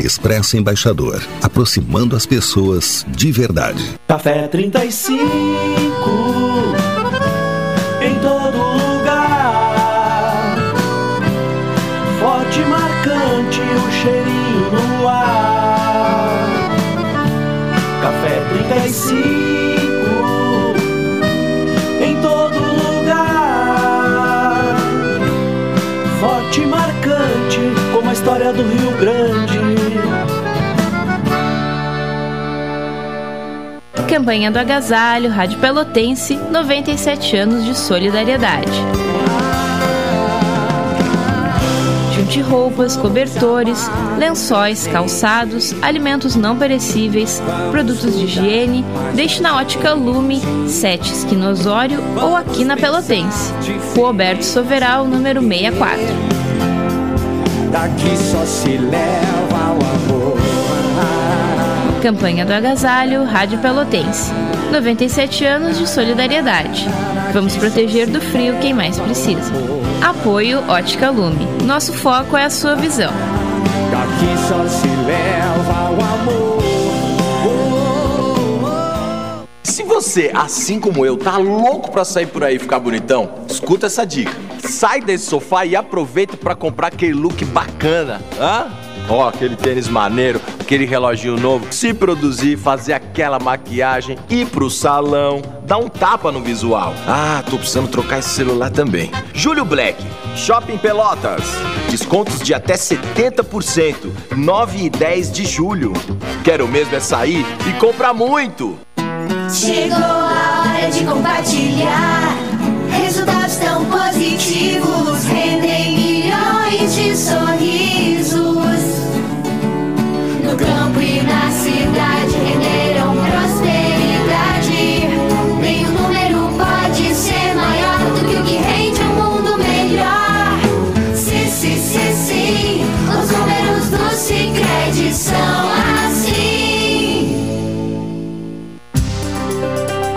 Expresso Embaixador, aproximando as pessoas de verdade. Café 35 em todo lugar. Forte, marcante, o cheirinho no ar. Café 35 em todo lugar. Forte, marcante, como a história do Rio Grande. Campanha do Agasalho, Rádio Pelotense, 97 anos de solidariedade. Junte roupas, cobertores, lençóis, calçados, alimentos não perecíveis, produtos de higiene, deixe na ótica Lume, 7 Esquina Osório ou aqui na Pelotense. Rua Alberto Soveral, número 64. Daqui só se leva o amor. Campanha do Agasalho, Rádio Pelotense. 97 anos de solidariedade. Vamos proteger do frio quem mais precisa. Apoio Ótica Lume. Nosso foco é a sua visão. Daqui só se leva o amor. Se você, assim como eu, tá louco pra sair por aí e ficar bonitão, escuta essa dica. Sai desse sofá e aproveita pra comprar aquele look bacana, hã? Ó, aquele tênis maneiro, aquele reloginho novo, se produzir, fazer aquela maquiagem, ir pro salão, dar um tapa no visual. Ah, tô precisando trocar esse celular também. Júlio Black, Shopping Pelotas. Descontos de até 70%, 9 e 10 de julho. Quero mesmo é sair e comprar muito. Chegou a hora de compartilhar. Resultados tão positivos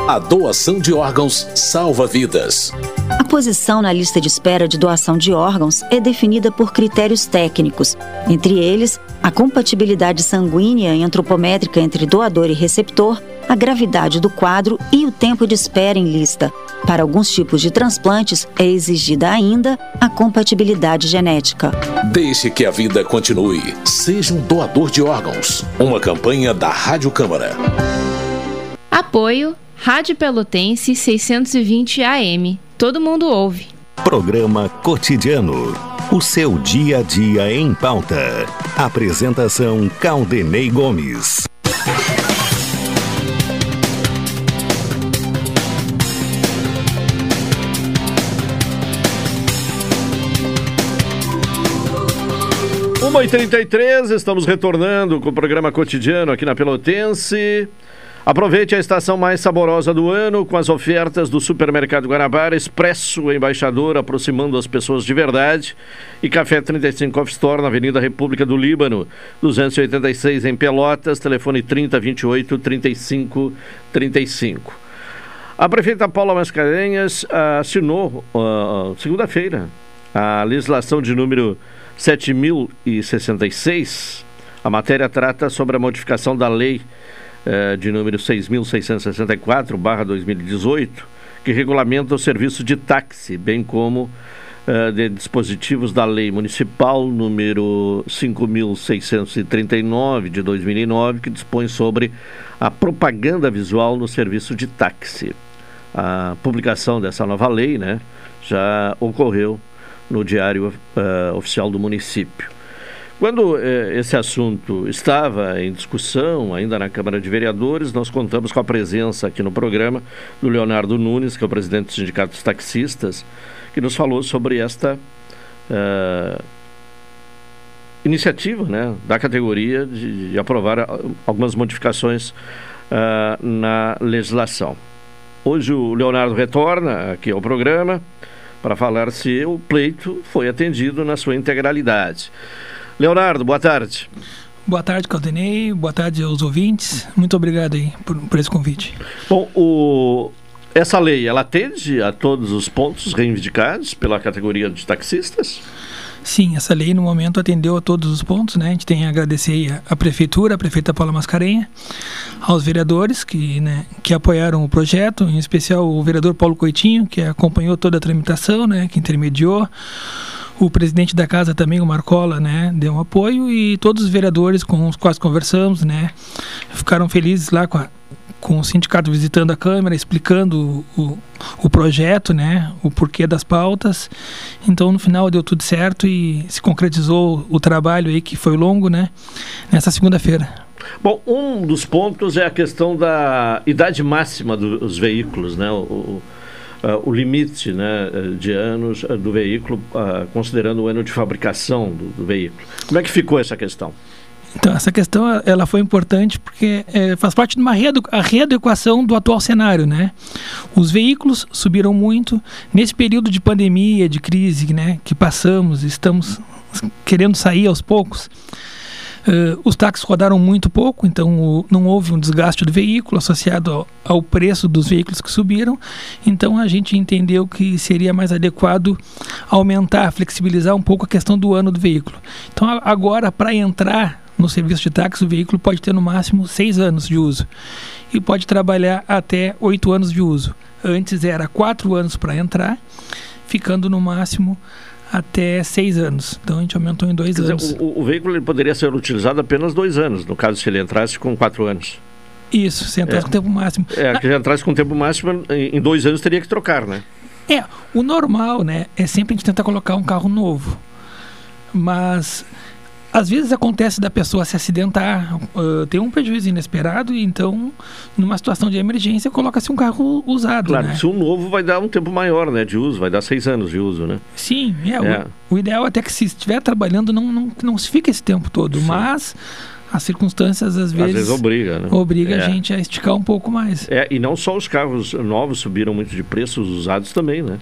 A doação de órgãos salva vidas. A posição na lista de espera de doação de órgãos é definida por critérios técnicos, entre eles a compatibilidade sanguínea e antropométrica entre doador e receptor, a gravidade do quadro e o tempo de espera em lista. Para alguns tipos de transplantes, é exigida ainda a compatibilidade genética. Deixe que a vida continue. Seja um doador de órgãos. Uma campanha da Rádio Câmara. Apoio Rádio Pelotense 620 AM. Todo mundo ouve. Programa Cotidiano. O seu dia a dia em pauta. Apresentação Caldenei Gomes. Uma e 33 estamos retornando com o programa cotidiano aqui na Pelotense. Aproveite a estação mais saborosa do ano com as ofertas do Supermercado Guanabara, Expresso Embaixador, aproximando as pessoas de verdade. E Café 35 Off Store na Avenida República do Líbano, 286 em Pelotas, telefone 3028 35 35. A prefeita Paula Mascarenhas ah, assinou ah, segunda-feira a legislação de número 7066. A matéria trata sobre a modificação da lei eh, de número 6.664, barra 2018, que regulamenta o serviço de táxi, bem como eh, de dispositivos da lei municipal número 5.639 de 2009, que dispõe sobre a propaganda visual no serviço de táxi. A publicação dessa nova lei, né, já ocorreu no Diário eh, Oficial do Município. Quando eh, esse assunto estava em discussão, ainda na Câmara de Vereadores, nós contamos com a presença aqui no programa do Leonardo Nunes, que é o presidente do Sindicato dos Taxistas, que nos falou sobre esta eh, iniciativa né, da categoria de, de aprovar algumas modificações ah, na legislação. Hoje o Leonardo retorna aqui ao programa para falar se o pleito foi atendido na sua integralidade. Leonardo, boa tarde. Boa tarde, Caldenei. Boa tarde aos ouvintes. Muito obrigado aí por, por esse convite. Bom, o, essa lei, ela atende a todos os pontos reivindicados pela categoria de taxistas? Sim, essa lei no momento atendeu a todos os pontos, né? A gente tem a agradecer a prefeitura, a prefeita Paula Mascarenha, aos vereadores que, né, que apoiaram o projeto, em especial o vereador Paulo Coitinho, que acompanhou toda a tramitação, né, que intermediou. O presidente da casa também, o Marcola, né, deu um apoio e todos os vereadores com os quais conversamos, né, ficaram felizes lá com a, com o sindicato visitando a Câmara, explicando o, o projeto, né, o porquê das pautas. Então, no final, deu tudo certo e se concretizou o trabalho aí, que foi longo, né, nessa segunda-feira. Bom, um dos pontos é a questão da idade máxima dos veículos, né, o, uh, o limite né, de anos uh, do veículo, uh, considerando o ano de fabricação do, do veículo. Como é que ficou essa questão? Então, essa questão ela foi importante porque é, faz parte de uma readu readequação do atual cenário, né? Os veículos subiram muito nesse período de pandemia, de crise, né, que passamos, estamos querendo sair aos poucos. Uh, os táxis rodaram muito pouco, então o, não houve um desgaste do veículo associado ao, ao, preço dos veículos que subiram. Então a gente entendeu que seria mais adequado aumentar, flexibilizar um pouco a questão do ano do veículo. Então a, agora, para entrar no serviço de táxi, o veículo pode ter no máximo seis anos de uso e pode trabalhar até oito anos de uso. Antes era quatro anos para entrar, ficando no máximo até seis anos. Então a gente aumentou em dois Quer anos. Dizer, o, o, veículo poderia ser utilizado apenas dois anos, no caso se ele entrasse com quatro anos. Isso, se entrasse é. com tempo máximo. É, que já entrasse com tempo máximo, em dois anos teria que trocar, né? É, o normal, né, é sempre a gente tentar colocar um carro novo. Mas às vezes acontece da pessoa se acidentar, uh, tem um prejuízo inesperado, e então, numa situação de emergência, coloca-se um carro usado. Claro, né? se um novo vai dar um tempo maior né, de uso, vai dar seis anos de uso, né? Sim, é, é. O, o, ideal é até que se estiver trabalhando não, não, não se fique esse tempo todo, Sim. mas as circunstâncias às vezes, às vezes obriga, né? obriga é. a gente a esticar um pouco mais. É, e não só os carros novos subiram muito de preço, os usados também, né?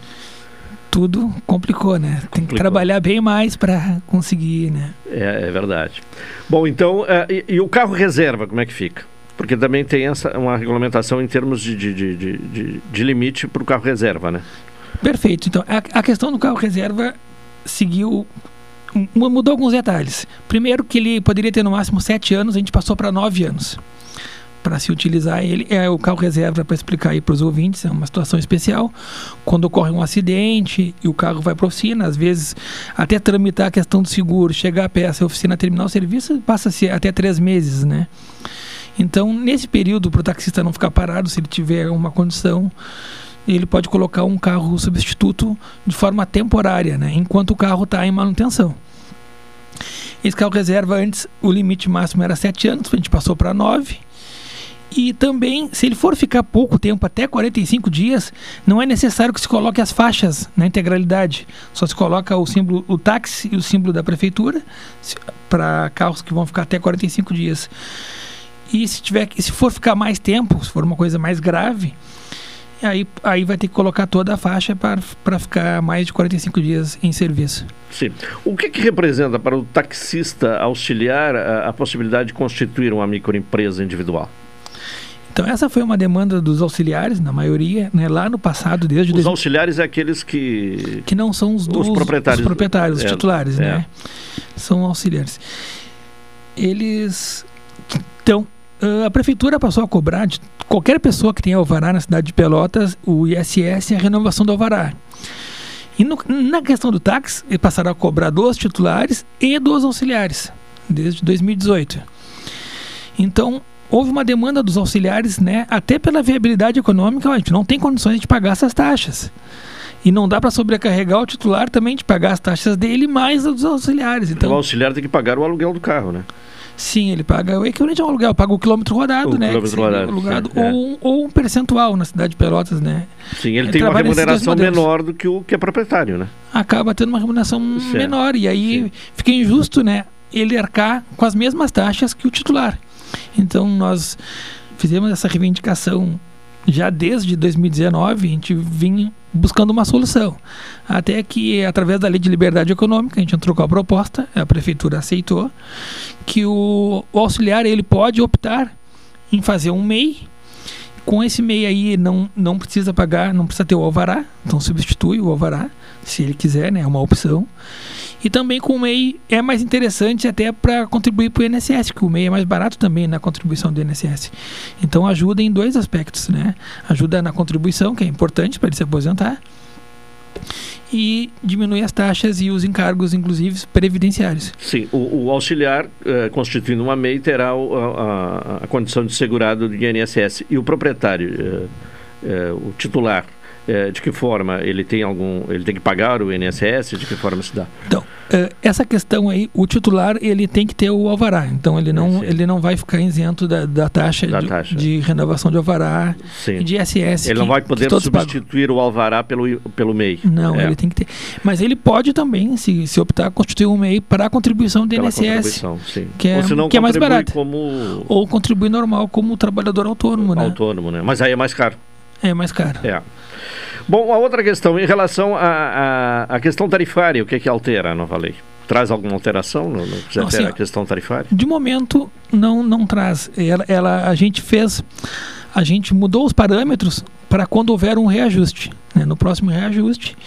Tudo complicou, né? Complicou. Tem que trabalhar bem mais para conseguir, né? É, é, verdade. Bom, então, uh, e, e, o carro reserva, como é que fica? Porque também tem essa, uma regulamentação em termos de, de, de, de, de limite para o carro reserva, né? Perfeito. Então, a, a questão do carro reserva seguiu mudou alguns detalhes. Primeiro que ele poderia ter no máximo sete anos, a gente passou para nove anos. Para se utilizar ele é o carro reserva para explicar aí para os ouvintes é uma situação especial. Quando ocorre um acidente e o carro vai para a oficina às vezes até tramitar a questão do seguro chegar a peça a oficina terminar o serviço passa-se até três meses né? Então nesse período para o taxista não ficar parado se ele tiver uma condição ele pode colocar um carro substituto de forma temporária né? Enquanto o carro está em manutenção. Esse carro reserva antes o limite máximo era 7 anos, a gente passou para 9. E também, se ele for ficar pouco tempo, até 45 dias, não é necessário que se coloque as faixas na integralidade. Só se coloca o símbolo, o táxi e o símbolo da prefeitura para carros que vão ficar até 45 dias. E se tiver, se for ficar mais tempo, se for uma coisa mais grave, aí, aí vai ter que colocar toda a faixa para ficar mais de 45 dias em serviço. Sim. O que, que representa para o taxista auxiliar a, a possibilidade de constituir uma microempresa individual? Então essa foi uma demanda dos auxiliares, na maioria, né, lá no passado, desde... Os auxiliares é aqueles que... Que não são os, os proprietários. Os proprietários, os é, titulares, é. né? São auxiliares. Eles... Então, a prefeitura passou a cobrar de qualquer pessoa que tenha alvará na cidade de Pelotas, o ISS e a renovação do alvará. E no, na questão do táxi, passaram a cobrar dos titulares e dos auxiliares, desde 2018. Então, houve uma demanda dos auxiliares, né, até pela viabilidade econômica, a gente não tem condições de pagar essas taxas. E não dá para sobrecarregar o titular também de pagar as taxas dele mais as dos auxiliares. Então, o auxiliar tem que pagar o aluguel do carro, né? Sim, ele paga o equivalente ao aluguel, paga o quilômetro rodado, o né? Quilômetro rodado, alugado, é. ou, ou, um percentual na cidade de Pelotas, né? Sim, ele, ele tem uma remuneração menor do que o que é proprietário, né? Acaba tendo uma remuneração certo. menor, e aí sim. fica injusto, né? Ele arcar com as mesmas taxas que o titular. Então nós fizemos essa reivindicação já desde 2019, a gente vinha buscando uma solução. Até que, através da Lei de Liberdade Econômica, a gente entrou com a proposta, a Prefeitura aceitou, que o, o auxiliar ele pode optar em fazer um MEI. Com esse MEI aí não, não precisa pagar, não precisa ter o alvará, então substitui o alvará, se ele quiser, né, é uma opção. E também com o MEI é mais interessante até para contribuir para o INSS, que o MEI é mais barato também na contribuição do INSS. Então ajuda em dois aspectos, né? Ajuda na contribuição, que é importante para ele se aposentar, e diminui as taxas e os encargos, inclusive previdenciários. Sim, o, o auxiliar, eh, constituindo uma MEI, terá o, a, a, condição de segurado do INSS. E o proprietário, eh, eh, o titular, é, de que forma ele tem algum, ele tem que pagar o INSS, de que forma se dá? Então, é, essa questão aí, o titular ele tem que ter o alvará, então ele não, ele não vai ficar isento da, da, taxa, da de, taxa, de, renovação de alvará Sim. e de ISS. Ele que, não vai poder substituir pagam. o alvará pelo, pelo MEI. Não, é. ele tem que ter. Mas ele pode também, se, se optar, constituir um MEI para a contribuição do INSS, que é, que é mais barato. Como... Ou contribuir normal como trabalhador autônomo, né? Autônomo, né? Mas aí é mais caro. É mais caro. É. Bom, a outra questão, em relação à a, questão tarifária, o que é que altera a nova lei? Traz alguma alteração no, no que assim, a questão tarifária? De momento, não, não traz. Ela, ela, a gente fez, a gente mudou os parâmetros para quando houver um reajuste, né, no próximo reajuste.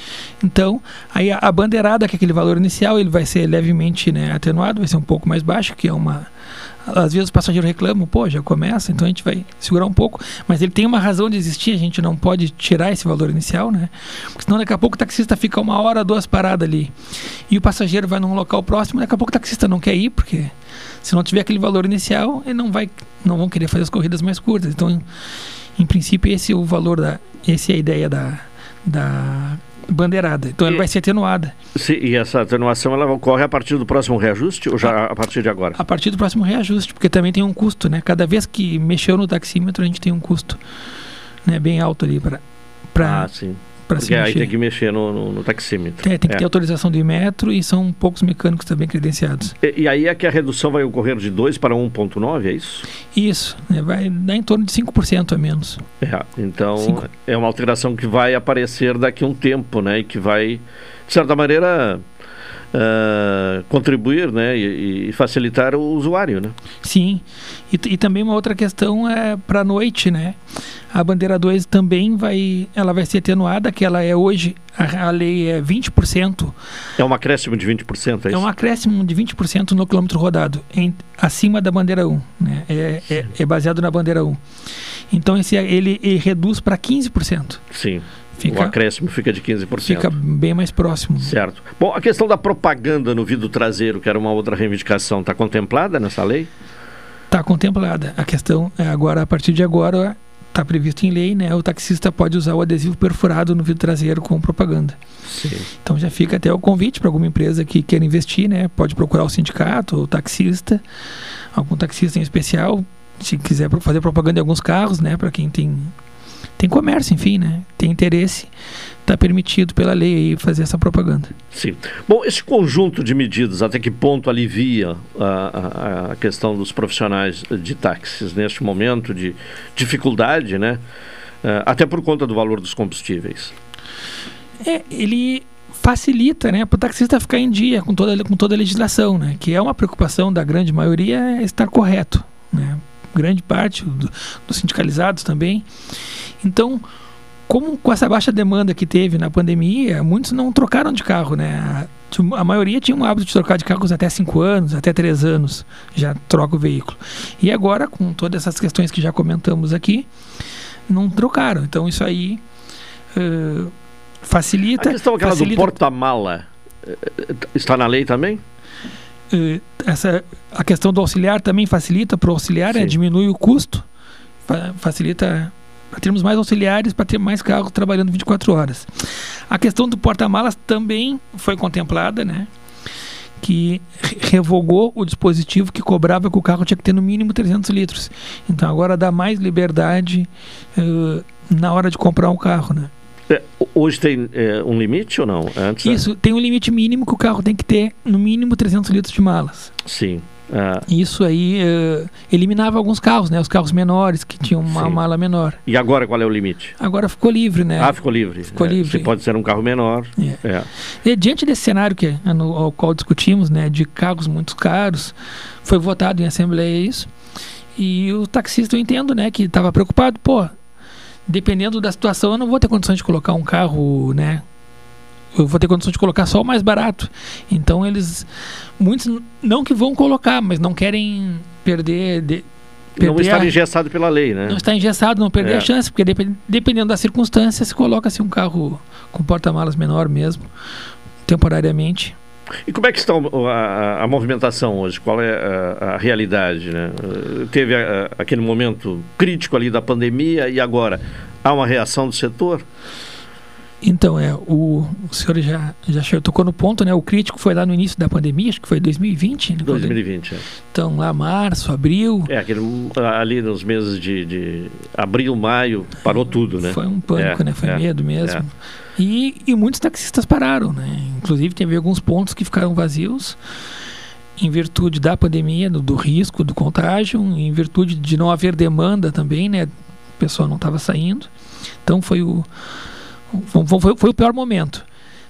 Então, aí a, a, bandeirada, que é aquele valor inicial, ele vai ser levemente né, atenuado, vai ser um pouco mais baixo, que é uma às vezes os passageiros reclamam, pô, já começa, então a gente vai segurar um pouco, mas ele tem uma razão de existir, a gente não pode tirar esse valor inicial, né? Porque senão daqui a pouco o taxista fica uma hora, duas paradas ali, e o passageiro vai num local próximo, daqui a pouco o taxista não quer ir, porque se não tiver aquele valor inicial, ele não vai, não vão querer fazer as corridas mais curtas. Então, em, em princípio, esse é o valor da, esse é a ideia da, da bandeirada. Então e, ela vai ser atenuada. Sim, e essa atenuação ela ocorre a partir do próximo reajuste ou já a, a, partir de agora? A partir do próximo reajuste, porque também tem um custo, né? Cada vez que mexeu no taxímetro, a gente tem um custo né, bem alto ali para. Ah, sim. Porque aí tem que mexer no, no, no taxímetro. É, tem que é. ter autorização do Imetro e são poucos mecânicos também credenciados. E, e aí é que a redução vai ocorrer de 2 para 1,9, é isso? Isso, né, vai dar em torno de 5% a menos. É, então Cinco. é uma alteração que vai aparecer daqui a um tempo, né? E que vai, de certa maneira, Uh, contribuir né, e, e, facilitar o usuário. Né? Sim, e, e também uma outra questão é para a noite, né? A bandeira 2 também vai, ela vai ser atenuada, que ela é hoje, a, a lei é 20%. É um acréscimo de 20%, é É isso? um acréscimo de 20% no quilômetro rodado, em, acima da bandeira 1. Né? É, é, é baseado na bandeira 1. Então esse, ele, ele reduz para 15%. Sim. Fica- o acréscimo fica de 15%. Fica bem mais próximo. Certo. Bom, a questão da propaganda no vidro traseiro, que era uma outra reivindicação, está contemplada nessa lei? Está contemplada. A questão é agora, a partir de agora, está previsto em lei, né? O taxista pode usar o adesivo perfurado no vidro traseiro com propaganda. Sim. Então já fica até o convite para alguma empresa que queira investir, né? Pode procurar o sindicato, o taxista, algum taxista em especial, se quiser fazer propaganda em alguns carros, né? Para quem tem tem comércio, enfim, né? Tem interesse, está permitido pela lei aí fazer essa propaganda. Sim. Bom, esse conjunto de medidas, até que ponto alivia a, a- a questão dos profissionais de táxis neste momento de dificuldade, né? Eh, até por conta do valor dos combustíveis. É, ele facilita, né, para o taxista ficar em dia com toda, com toda a legislação, né, que é uma preocupação da grande maioria é estar correto, né, grande parte do- dos sindicalizados também. Então, como com essa baixa demanda que teve na pandemia, muitos não trocaram de carro, né? A, maioria tinha um hábito de trocar de carros até 5 anos, até 3 anos, já troca o veículo. E agora, com todas essas questões que já comentamos aqui, não trocaram. Então, isso aí eh, facilita. A questão aquela do facilita porta-mala eh, está na lei também? eh, essa a questão do auxiliar também facilita para o auxiliar, né? diminui o custo, fa- facilita para termos mais auxiliares, para ter mais carros trabalhando 24 horas. A questão do porta-malas também foi contemplada, né? Que re- revogou o dispositivo que cobrava que o carro tinha que ter no mínimo 300 litros. Então agora dá mais liberdade eh, na hora de comprar um carro, né? Eh, hoje tem eh, um limite ou não? Antes, Isso tem um limite mínimo que o carro tem que ter no mínimo 300 litros de malas. Sim. Ah, Isso aí eh, eliminava alguns carros, né? Os carros menores que tinham uma Sim. mala menor. e agora qual é o limite? Agora ficou livre, né? Ah, ficou livre. Ficou Eh, livre. Se pode ser um carro menor. É. E diante desse cenário que é no, ao qual discutimos, né, de carros muito caros, foi votado em assembleia isso. E o taxista eu entendo, né, que estava preocupado, pô, dependendo da situação, eu não vou ter condições de colocar um carro, né? Eu vou ter condições de colocar só o mais barato. Então eles muitos não que vão colocar, mas não querem perder de, Não perder estar a- engessado pela lei, né? não está engessado, não perder É. a chance, porque depen- dependendo da circunstância, se coloca-se um carro com porta-malas menor mesmo, temporariamente. E como é que está a, a- a movimentação hoje? Qual é a, a realidade? Né? Teve aquele momento crítico ali da pandemia e agora há uma reação do setor? Então, é, o, o senhor já, já tocou no ponto, né? O crítico foi lá no início da pandemia, acho que foi 2020. né? 2020. é. Então, lá março, abril, É, aquele, ali nos meses de, de abril, maio, parou tudo, né? Foi um pânico, É, né? Foi é, medo mesmo. é. E, e muitos taxistas pararam, né? Inclusive teve alguns pontos que ficaram vazios em virtude da pandemia, do, do risco do contágio, em virtude de não haver demanda também, né? O pessoal não estava saindo. Então foi o- foi, foi- o pior momento.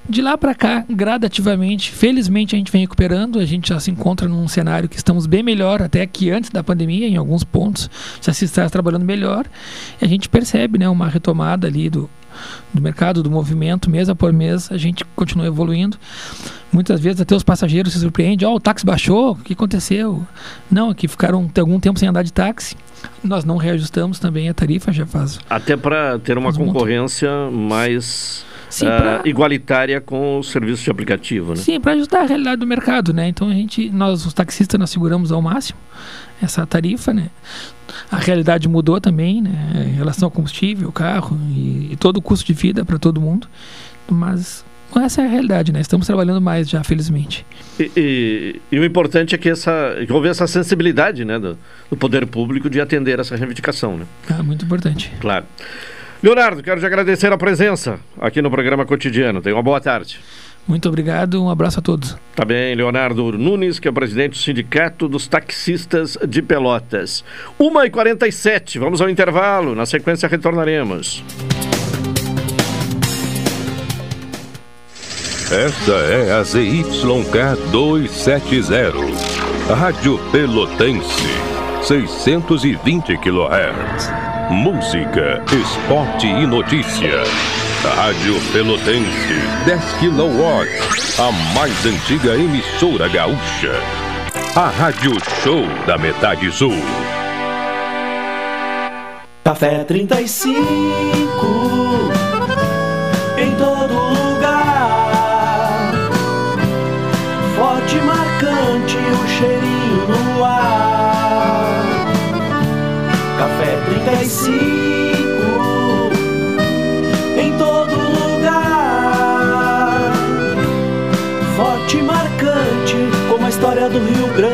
De lá para cá, gradativamente, felizmente a gente vem recuperando, a gente já se encontra num cenário que estamos bem melhor até que antes da pandemia, em alguns pontos já se está trabalhando melhor. E a gente percebe, né, uma retomada ali do, do mercado, do movimento, mês após mês, a gente continua evoluindo. Muitas vezes até os passageiros se surpreendem, ó, o táxi baixou, o que aconteceu? Não, é que ficaram algum tempo sem andar de táxi. Nós não reajustamos também a tarifa, já faz Até para ter uma Mas muito. concorrência mais Sim, ah, pra- igualitária com o serviço de aplicativo, né? Sim, para ajustar a realidade do mercado, né? Então a gente, nós os taxistas nós seguramos ao máximo essa tarifa, né? A realidade mudou também, né? Em relação ao combustível, carro e, e todo o custo de vida para todo mundo. Mas essa é a realidade, né? Estamos trabalhando mais já, felizmente. E, e- e o importante é que, essa, que houve essa sensibilidade né, do, do poder público de atender essa reivindicação, né? Ah, muito importante. Claro. Leonardo, quero te agradecer a presença aqui no programa cotidiano. Tenha uma boa tarde. Muito obrigado, um abraço a todos. Tá bem, Leonardo Nunes, que é o presidente do Sindicato dos Taxistas de Pelotas. 1h47, vamos ao intervalo. Na sequência, retornaremos. Esta é a ZYK 270, Rádio Pelotense, 620 kHz. música, esporte e notícia. Rádio Pelotense, 10 kW, a mais antiga emissora gaúcha. A Rádio Show da Metade Sul. Café 35 em todo lugar. Forte marcante o cheirinho no ar. Café 35 do Rio Grande.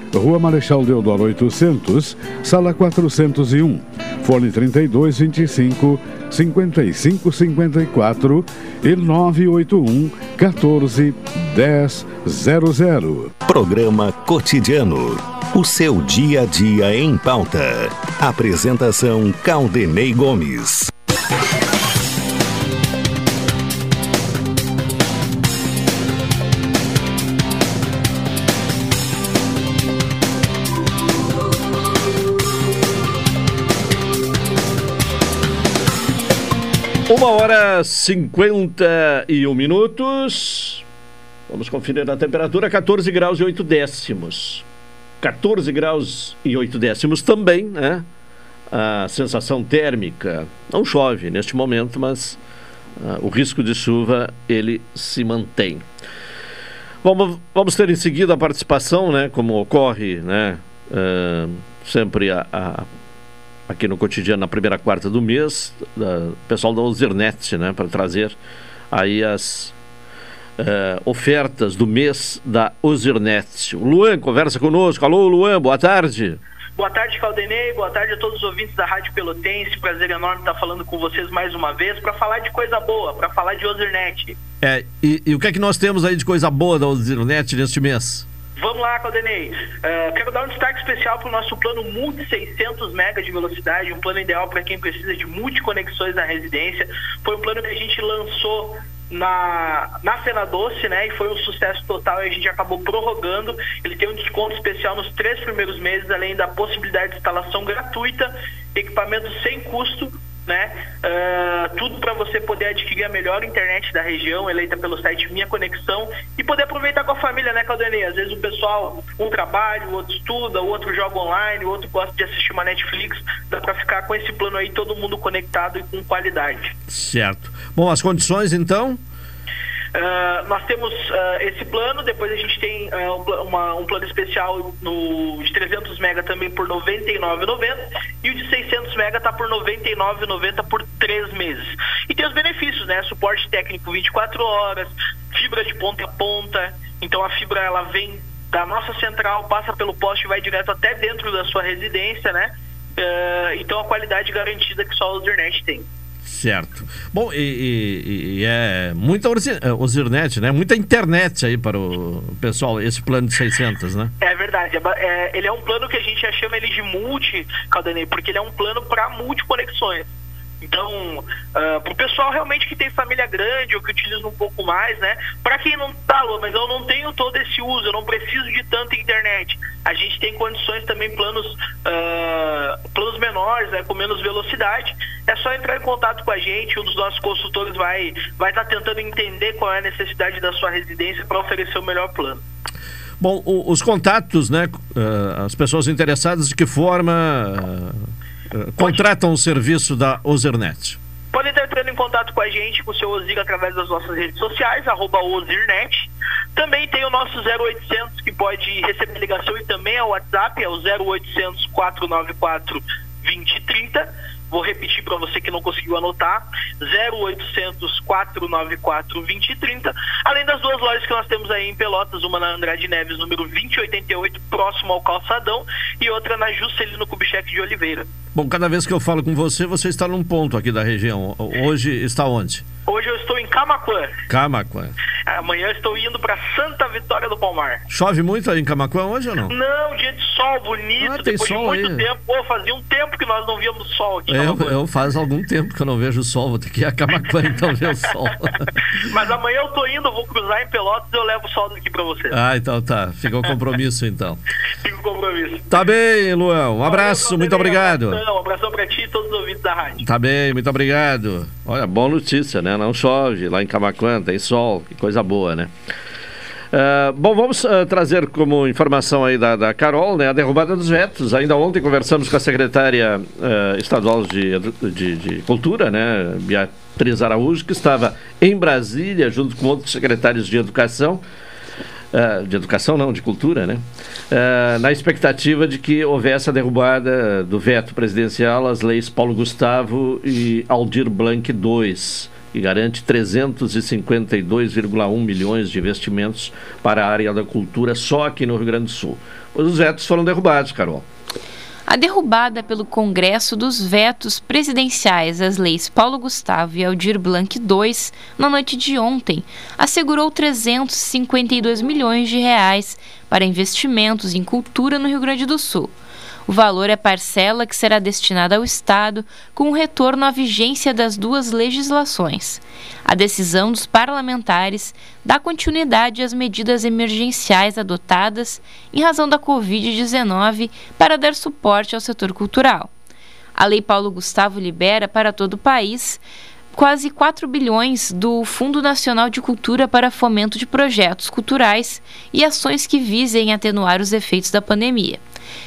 Rua Marechal Deodoro 800, Sala 401, Fone 3225 5554 e 981 14 1000. Programa Cotidiano. O seu dia a dia em pauta. Apresentação Caldenei Gomes. Uma hora cinquenta e um minutos. Vamos conferir a temperatura: 14 graus e 8 décimos. 14 graus e 8 décimos também, né? A sensação térmica. Não chove neste momento, mas ah, o risco de chuva ele se mantém. Vamos, vamos ter em seguida a participação, né? Como ocorre, né? ah, sempre a, a- aqui no cotidiano na primeira quarta do mês, da, pessoal da Ozernet, né? Para trazer aí as eh, ofertas do mês da Ozernet. O Luan conversa conosco. Alô, Luan, boa tarde. Boa tarde, Caldenei. Boa tarde a todos os ouvintes da Rádio Pelotense. Prazer enorme estar falando com vocês mais uma vez para falar de coisa boa, para falar de Ozernet. É, e, e o que é que nós temos aí de coisa boa da Ozernet neste mês? Vamos lá, Caldenei. Eh, quero dar um destaque especial para o nosso plano multi 600 mega de velocidade, um plano ideal para quem precisa de multiconexões na residência. Foi um plano que a gente lançou na, na Fena Doce, né? E foi um sucesso total e a gente acabou prorrogando. Ele tem um desconto especial nos três primeiros meses, além da possibilidade de instalação gratuita, equipamento sem custo né? Ah, tudo para você poder adquirir a melhor internet da região, eleita pelo site Minha Conexão, e poder aproveitar com a família, né, Caldenei? Às vezes o pessoal, um trabalha, o outro estuda, o outro joga online, o outro gosta de assistir uma Netflix, dá para ficar com esse plano aí todo mundo conectado e com qualidade. Certo. Bom, as condições então? Ah, nós temos ah, esse plano, depois a gente tem pla- uma- um plano especial no, de 300 mega também por R$ 99,90 e o de 600 mega está por R$ 99,90 por três meses. E tem os benefícios, né? Suporte técnico 24 horas, fibra de ponta a ponta, então a fibra ela vem da nossa central, passa pelo poste e vai direto até dentro da sua residência, né? Então a qualidade garantida que só o Zernet tem. Certo. Bom, e, e- e é muita Orzi- eh, né? Muita internet aí para o pessoal, esse plano de 600, né? É verdade. é é- ele é um plano que a gente chama ele de multi, Caldanei, porque ele é um plano para multiconexões. Então, para o pessoal realmente que tem família grande ou que utiliza um pouco mais, né? Para quem não tá, mas eu não tenho todo esse uso, eu não preciso de tanta internet. A gente tem condições também, planos, ah, planos menores, né, com menos velocidade. É só entrar em contato com a gente, um dos nossos consultores vai vai estar tentando entender qual é a necessidade da sua residência para oferecer o melhor plano. Bom, os contatos, né? eh, as pessoas interessadas, de que forma eh, contratam o serviço da Ozirnet? Podem estar entrando em contato com a gente, com o seu Ozir, através das nossas redes sociais, arroba Ozirnet. Também tem o nosso 0800, que pode receber ligação e também é o WhatsApp, é o 0800 494 2030. Vou repetir para você que não conseguiu anotar, 0800 494 2030. Além das duas lojas que nós temos aí em Pelotas, uma na Andrade Neves, número 2088, próximo ao Calçadão, e outra na Juscelino Kubitschek de Oliveira. Bom, cada vez que eu falo com você, você está num ponto aqui da região. Hoje está onde? Hoje eu estou em Camaquã. Camaquã. Amanhã eu estou indo para Santa Vitória do Palmar. Chove muito aí em Camaquã hoje ou não? Não, dia de sol bonito, Ah, tem depois sol de muito aí. tempo. Pô, fazia um tempo que nós não víamos sol aqui. Eu, eu faz algum tempo que eu não vejo sol, vou ter que ir a Camaquã então ver o sol. Mas amanhã eu tô indo, vou cruzar em Pelotas e eu levo o sol daqui para você. ah, então tá. Fica o compromisso então. Fica o compromisso. Tá bem, Luan. Um abraço, muito obrigado. Um abração para ti e todos os ouvintes da rádio. Tá bem, muito obrigado. Olha, boa notícia, né? Não chove lá em Camaquã, tem sol, que coisa boa, né? Ah, bom, vamos ah, trazer como informação aí da, da Carol, né, a derrubada dos vetos. Ainda ontem conversamos com a secretária ah, estadual de, de, de Cultura, né, Beatriz Araújo, que estava em Brasília junto com outros secretários de Educação. de educação não, de cultura, né? Na expectativa de que houvesse a derrubada do veto presidencial às leis Paulo Gustavo e Aldir Blanc II, que garante 352,1 milhões de investimentos para a área da cultura só aqui no Rio Grande do Sul. Pois os vetos foram derrubados, Carol. A derrubada pelo Congresso dos vetos presidenciais às leis Paulo Gustavo e Aldir Blanc II na noite de ontem assegurou 352 milhões de reais para investimentos em cultura no Rio Grande do Sul. O valor é parcela que será destinada ao Estado com retorno à vigência das duas legislações. A decisão dos parlamentares dá continuidade às medidas emergenciais adotadas em razão da Covid-19 para dar suporte ao setor cultural. A Lei Paulo Gustavo libera para todo o país quase 4 bilhões do Fundo Nacional de Cultura para fomento de projetos culturais e ações que visem atenuar os efeitos da pandemia.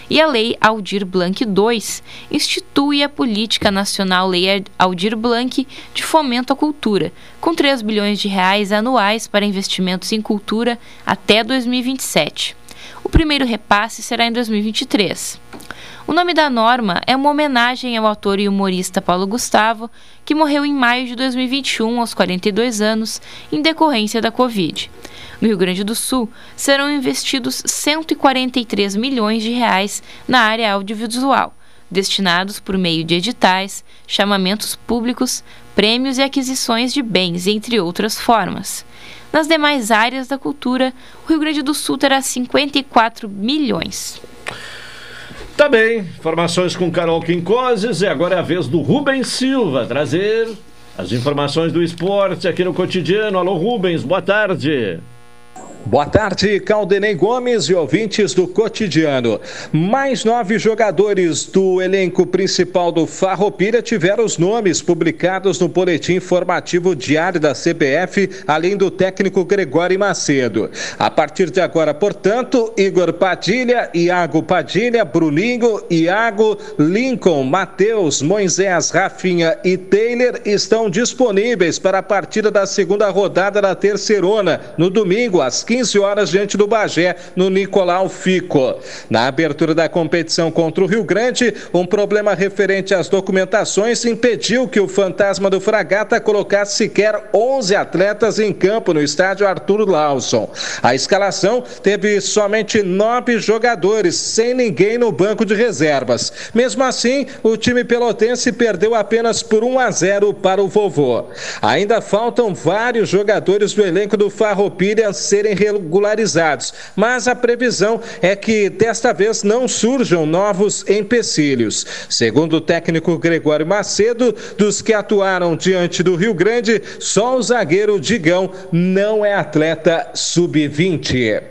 E a Lei Aldir Blanc II institui a Política Nacional Lei Aldir Blanc de Fomento à Cultura, com 3 bilhões de reais anuais para investimentos em cultura até 2027. O primeiro repasse será em 2023. O nome da norma é uma homenagem ao autor e humorista Paulo Gustavo, que morreu em maio de 2021, aos 42 anos, em decorrência da Covid. No Rio Grande do Sul, serão investidos 143 milhões de reais na área audiovisual, destinados por meio de editais, chamamentos públicos, prêmios e aquisições de bens, entre outras formas. Nas demais áreas da cultura, o Rio Grande do Sul terá 54 milhões. Tá bem, informações com Carol Quincoses e agora é a vez do Rubens Silva trazer as informações do esporte aqui no cotidiano. Alô Rubens, boa tarde. Boa tarde, Caldenei Gomes e ouvintes do cotidiano. Mais nove jogadores do elenco principal do Farroupilha tiveram os nomes publicados no boletim informativo diário da CBF, além do técnico Gregório Macedo. A partir de agora, portanto, Igor Padilha, Iago Padilha, Bruninho, Iago, Lincoln, Matheus, Moisés, Rafinha e Taylor estão disponíveis para a partida da segunda rodada da Terceirona, no domingo, às 15 15 horas diante do Bagé, no Nicolau Fico. Na abertura da competição contra o Rio Grande, um problema referente às documentações impediu que o fantasma do Fragata colocasse sequer 11 atletas em campo no estádio Arthur Lawson. A escalação teve somente nove jogadores, sem ninguém no banco de reservas. Mesmo assim, o time pelotense perdeu apenas por 1 a 0 para o vovô. Ainda faltam vários jogadores do elenco do Farroupilha serem regularizados, mas a previsão é que desta vez não surjam novos empecilhos. Segundo o técnico Gregório Macedo, dos que atuaram diante do Rio Grande, só o zagueiro Digão não é atleta sub-20.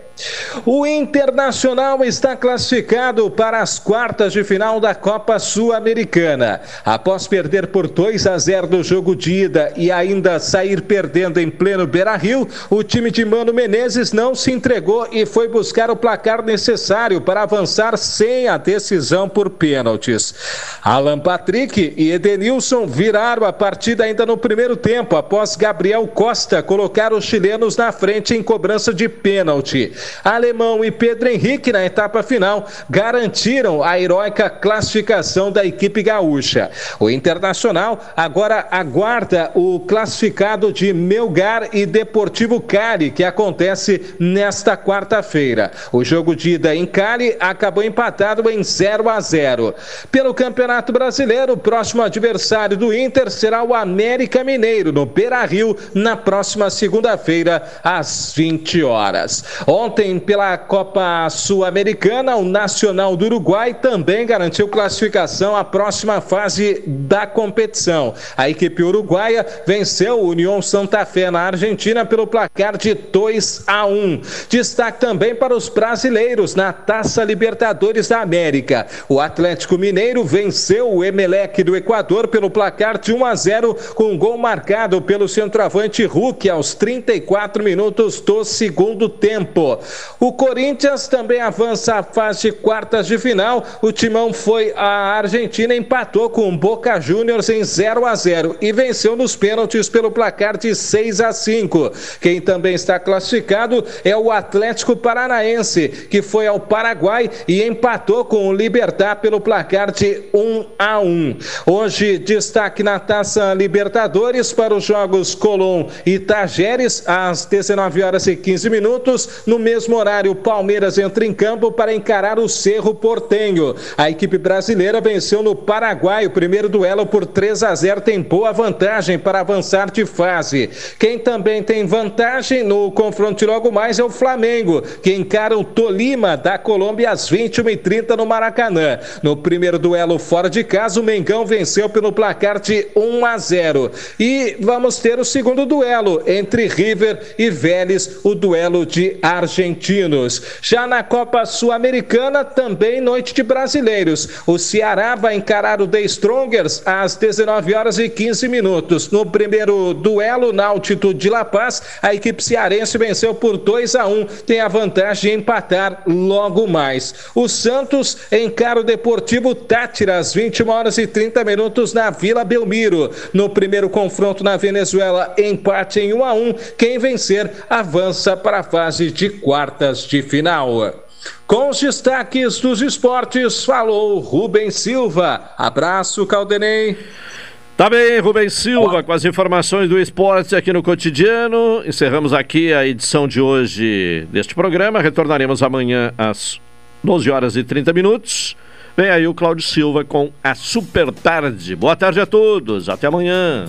O Internacional está classificado para as quartas de final da Copa Sul-Americana. Após perder por 2 a 0 no jogo de ida e ainda sair perdendo em pleno Beira-Rio, o time de Mano Menezes não se entregou e foi buscar o placar necessário para avançar sem a decisão por pênaltis. Alan Patrick e Edenilson viraram a partida ainda no primeiro tempo, após Gabriel Costa colocar os chilenos na frente em cobrança de pênalti. Alemão e Pedro Henrique, na etapa final, garantiram a heróica classificação da equipe gaúcha. O Internacional agora aguarda o classificado de Melgar e Deportivo Cali, que acontece nesta quarta-feira. O jogo de ida em Cali acabou empatado em 0 a 0. Pelo Campeonato Brasileiro, o próximo adversário do Inter será o América Mineiro, no Beira Rio, na próxima segunda-feira, às 20 horas. Ontem, pela Copa Sul-Americana, o Nacional do Uruguai também garantiu classificação à próxima fase da competição. A equipe uruguaia venceu o União Santa Fé na Argentina pelo placar de 2 a 1. Destaque também para os brasileiros na Taça Libertadores da América. O Atlético Mineiro venceu o Emelec do Equador pelo placar de 1 a 0 com um gol marcado pelo centroavante Hulk aos 34 minutos do segundo tempo. O Corinthians também avança à fase de quartas de final. O Timão foi à Argentina, empatou com o Boca Juniors em 0 a 0 e venceu nos pênaltis pelo placar de 6 a 5. Quem também está classificado é o Atlético Paranaense, que foi ao Paraguai e empatou com o Libertar pelo placar de 1 a 1. Hoje, destaque na Taça Libertadores para os jogos Colom e Tajeres às 19 horas e 15 minutos, no mesmo horário, o Palmeiras entra em campo para encarar o Cerro Portenho. A equipe brasileira venceu no Paraguai o primeiro duelo por 3 a 0, tem boa vantagem para avançar de fase. Quem também tem vantagem no confronto de logo mais é o Flamengo, que encara o Tolima da Colômbia às 21h30 no Maracanã. No primeiro duelo fora de casa, o Mengão venceu pelo placar de 1 a 0. E vamos ter o segundo duelo entre River e Vélez, o duelo de argentinos. Já na Copa Sul-Americana, também noite de brasileiros. O Ceará vai encarar o The Strongers às 19 horas e 15 minutos. No primeiro duelo, na altitude de La Paz, a equipe cearense venceu por 2 a 1, tem a vantagem de empatar logo mais. O Santos encara o Deportivo Tátira às 21 horas e 30 minutos na Vila Belmiro. No primeiro confronto na Venezuela, empate em 1 a 1. Quem vencer avança para a fase de quartas de final. Com os destaques dos esportes, falou Rubens Silva. Abraço, Caldenei. Tá bem, Rubens Silva, com as informações do esporte aqui no cotidiano. Encerramos aqui a edição de hoje deste programa. Retornaremos amanhã às 12 horas e 30 minutos. Vem aí o Cláudio Silva com a Super Tarde. Boa tarde a todos, até amanhã.